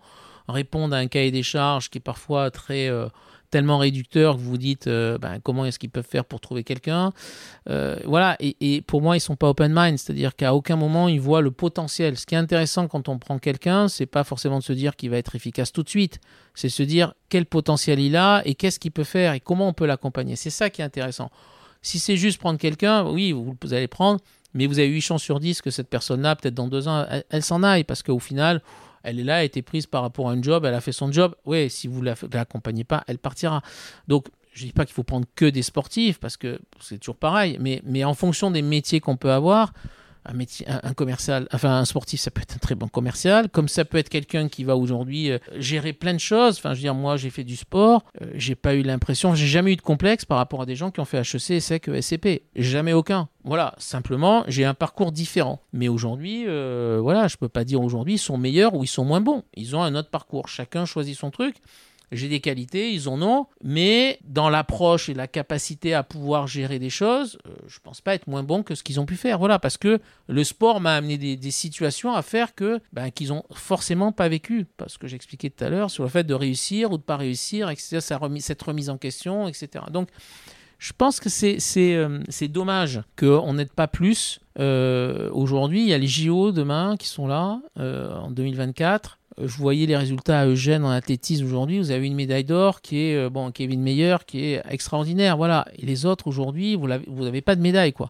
B: répondent à un cahier des charges qui est parfois très euh, tellement réducteur que vous dites euh, ben, comment est-ce qu'ils peuvent faire pour trouver quelqu'un. Euh, voilà, et, pour moi, ils sont pas open mind, c'est-à-dire qu'à aucun moment ils voient le potentiel. Ce qui est intéressant quand on prend quelqu'un, c'est pas forcément de se dire qu'il va être efficace tout de suite, c'est se dire quel potentiel il a et qu'est-ce qu'il peut faire et comment on peut l'accompagner. C'est ça qui est intéressant. Si c'est juste prendre quelqu'un, oui, vous, allez prendre, mais vous avez 8 chances sur 10 que cette personne-là, peut-être dans deux ans, elle s'en aille parce qu'au final, elle est là, elle a été prise par rapport à un job, elle a fait son job. Oui, si vous ne l'accompagnez pas, elle partira. Donc, je ne dis pas qu'il faut prendre que des sportifs, parce que c'est toujours pareil, mais, mais en fonction des métiers qu'on peut avoir, un métier, un, commercial, enfin un sportif, ça peut être un très bon commercial, comme ça peut être quelqu'un qui va aujourd'hui euh, gérer plein de choses. Enfin, je veux dire, moi, j'ai fait du sport, euh, j'ai pas eu l'impression, j'ai jamais eu de complexe par rapport à des gens qui ont fait HEC, ESSEC, SCP, jamais aucun. Voilà, simplement, j'ai un parcours différent. Mais aujourd'hui, euh, voilà, je peux pas dire aujourd'hui ils sont meilleurs ou ils sont moins bons. Ils ont un autre parcours. Chacun choisit son truc j'ai des qualités, ils en ont, mais dans l'approche et la capacité à pouvoir gérer des choses, euh, je pense pas être moins bon que ce qu'ils ont pu faire. Voilà, parce que le sport m'a amené des, situations à faire que ben, qu'ils ont forcément pas vécu, parce que j'expliquais tout à l'heure sur le fait de réussir ou de pas réussir, etc. cette remise en question, etc. Donc je pense que c'est euh, dommage qu'on n'aide pas plus. Euh, aujourd'hui, il y a les JO demain qui sont là en 2024. Je voyais les résultats à Eugène en athlétisme aujourd'hui. Vous avez une médaille d'or qui est, euh, bon, Kevin Meyer, qui est extraordinaire. Voilà. Et les autres aujourd'hui, vous n'avez pas de médaille, quoi.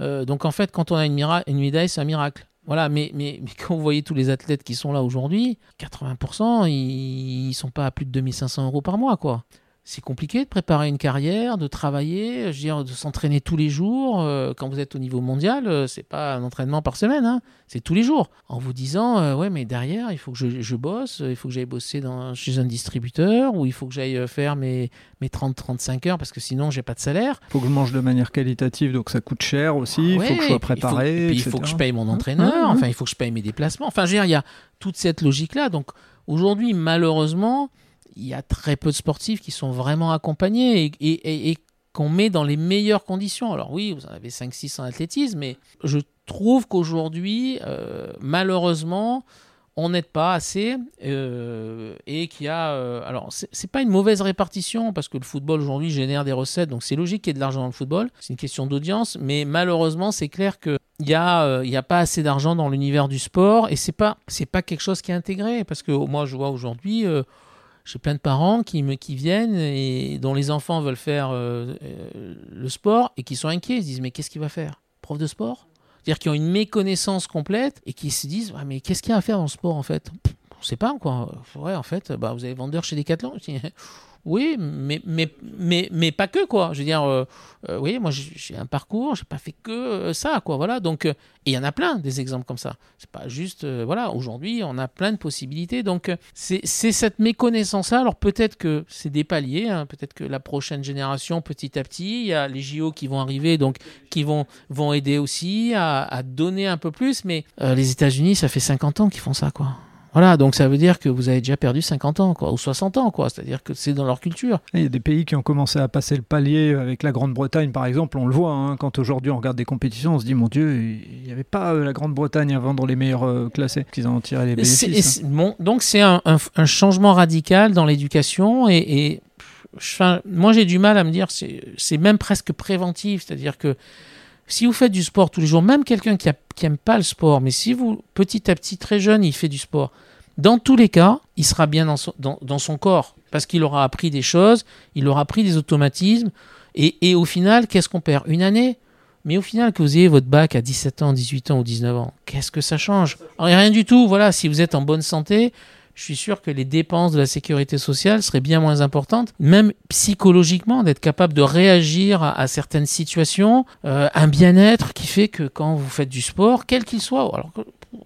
B: Euh, donc en fait, quand on a une, une médaille, c'est un miracle. Voilà, mais, mais, quand vous voyez tous les athlètes qui sont là aujourd'hui, 80%, ils, ne sont pas à plus de 2500 euros par mois, quoi c'est compliqué de préparer une carrière, de travailler, je veux dire, de s'entraîner tous les jours. Euh, quand vous êtes au niveau mondial, euh, c'est pas un entraînement par semaine, hein, c'est tous les jours. En vous disant, euh, ouais, mais derrière, il faut que je, bosse, il faut que j'aille bosser dans, chez un distributeur, ou il faut que j'aille faire mes, mes 30-35 heures parce que sinon, j'ai pas de salaire.
A: Il faut que je mange de manière qualitative, donc ça coûte cher aussi. il faut que je sois préparé.
B: Il faut, il faut que je paye mon entraîneur, enfin, il faut que je paye mes déplacements. Enfin, je veux dire, il y a toute cette logique-là. Donc aujourd'hui, malheureusement, il y a très peu de sportifs qui sont vraiment accompagnés et, qu'on met dans les meilleures conditions. Alors oui, vous en avez 5-6 en athlétisme, mais je trouve qu'aujourd'hui, euh, malheureusement, on n'aide pas assez euh, et qu'il y a... Euh, alors, c'est pas une mauvaise répartition parce que le football aujourd'hui génère des recettes, donc c'est logique qu'il y ait de l'argent dans le football. C'est une question d'audience, mais malheureusement, c'est clair qu'il n'y a, il y a pas assez d'argent dans l'univers du sport et c'est pas, pas quelque chose qui est intégré parce que moi, je vois aujourd'hui j'ai plein de parents qui, me, qui viennent et dont les enfants veulent faire euh, euh, le sport et qui sont inquiets. Ils se disent Mais qu'est-ce qu'il va faire? Prof de sport? C'est-à-dire qu'ils ont une méconnaissance complète et qui se disent Mais qu'est-ce qu'il y a à faire dans le sport en fait? On ne sait pas quoi. Ouais, en fait, bah, vous avez vendeur chez Decathlon. Oui, mais, mais, mais, mais pas que, quoi. Je veux dire, euh, euh, oui, moi j'ai un parcours, j'ai pas fait que euh, ça, quoi. Voilà, donc, il y en a plein des exemples comme ça. C'est pas juste, voilà, aujourd'hui on a plein de possibilités. Donc, c'est cette méconnaissance-là. Alors peut-être que c'est des paliers, hein. peut-être que la prochaine génération, petit à petit, il y a les JO qui vont arriver, donc qui vont, vont aider aussi à, à donner un peu plus. Mais les États-Unis, ça fait 50 ans qu'ils font ça, quoi. Voilà, donc ça veut dire que vous avez déjà perdu 50 ans, quoi, ou 60 ans, quoi. C'est-à-dire que c'est dans leur culture.
A: Il y a des pays qui ont commencé à passer le palier avec la Grande-Bretagne, par exemple. On le voit, hein, quand aujourd'hui on regarde des compétitions, on se dit, mon Dieu, il n'y avait pas euh, la Grande-Bretagne avant dans les meilleurs euh, classés, qu'ils en tiraient les bénéfices. Hein.
B: bon, donc c'est un, un- un changement radical dans l'éducation et, et, moi j'ai du mal à me dire c'est même presque préventif, c'est-à-dire que si vous faites du sport tous les jours, même quelqu'un qui, a- qui aime pas le sport, mais si vous petit à petit très jeune il fait du sport, dans tous les cas il sera bien dans son, dans, dans son corps parce qu'il aura appris des choses, il aura appris des automatismes et, et au final qu'est-ce qu'on perd? Une année? Mais au final, que vous ayez votre bac à 17 ans, 18 ans ou 19 ans, qu'est-ce que ça change? Rien du tout. Voilà, si vous êtes en bonne santé, je suis sûr que les dépenses de la sécurité sociale seraient bien moins importantes, même psychologiquement, d'être capable de réagir à, certaines situations, euh, un bien-être qui fait que quand vous faites du sport, quel qu'il soit, alors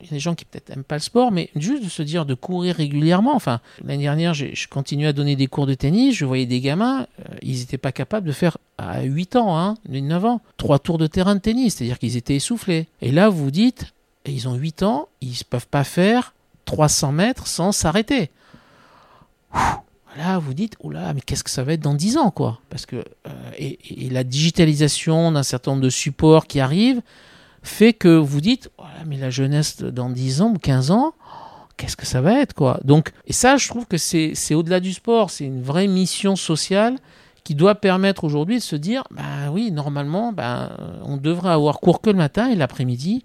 B: il y a des gens qui peut-être n'aiment pas le sport, mais juste de se dire de courir régulièrement. Enfin, l'année dernière, je continuais à donner des cours de tennis, je voyais des gamins, euh, ils n'étaient pas capables de faire à 8 ans, hein, 9 ans, trois tours de terrain de tennis, c'est-à-dire qu'ils étaient essoufflés. Et là, vous dites, ils ont 8 ans, ils ne peuvent pas faire 300 mètres sans s'arrêter. Là, vous dites, oh là, mais qu'est-ce que ça va être dans 10 ans, quoi? Parce que euh, et, la digitalisation d'un certain nombre de supports qui arrivent fait que vous dites, oh mais la jeunesse dans 10 ans ou 15 ans, oh, qu'est-ce que ça va être, quoi? Donc, et ça, je trouve que c'est au-delà du sport, c'est une vraie mission sociale qui doit permettre aujourd'hui de se dire, bah oui, normalement, bah, on devrait avoir cours que le matin et l'après-midi,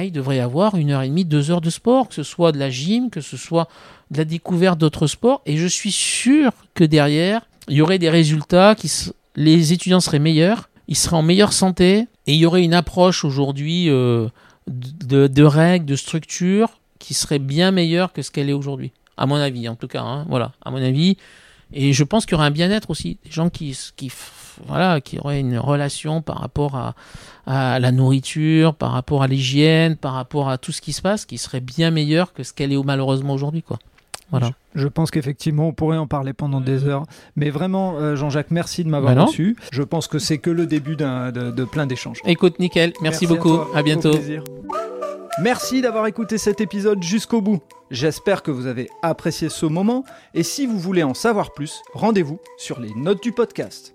B: il devrait y avoir une heure et demie, deux heures de sport, que ce soit de la gym, que ce soit de la découverte d'autres sports. Et je suis sûr que derrière, il y aurait des résultats qui, les étudiants seraient meilleurs, ils seraient en meilleure santé, et il y aurait une approche aujourd'hui euh, de, règles, de structures qui serait bien meilleure que ce qu'elle est aujourd'hui. À mon avis, en tout cas. hein. voilà, à mon avis. Et je pense qu'il y aurait un bien-être aussi. Des gens qui, qui, voilà, qui auraient une relation par rapport à, à la nourriture, par rapport à l'hygiène, par rapport à tout ce qui se passe, qui serait bien meilleur que ce qu'elle est malheureusement aujourd'hui. quoi. Voilà.
A: Je pense qu'effectivement, on pourrait en parler pendant des heures. Mais vraiment, euh, Jean-Jacques, merci de m'avoir
B: Bah
A: reçu. Je pense que c'est que le début d'un- de, de plein d'échanges.
B: Écoute, nickel. Merci, beaucoup. À,
A: Au
B: bientôt.
A: Merci d'avoir écouté cet épisode jusqu'au bout. J'espère que vous avez apprécié ce moment et si vous voulez en savoir plus, rendez-vous sur les notes du podcast.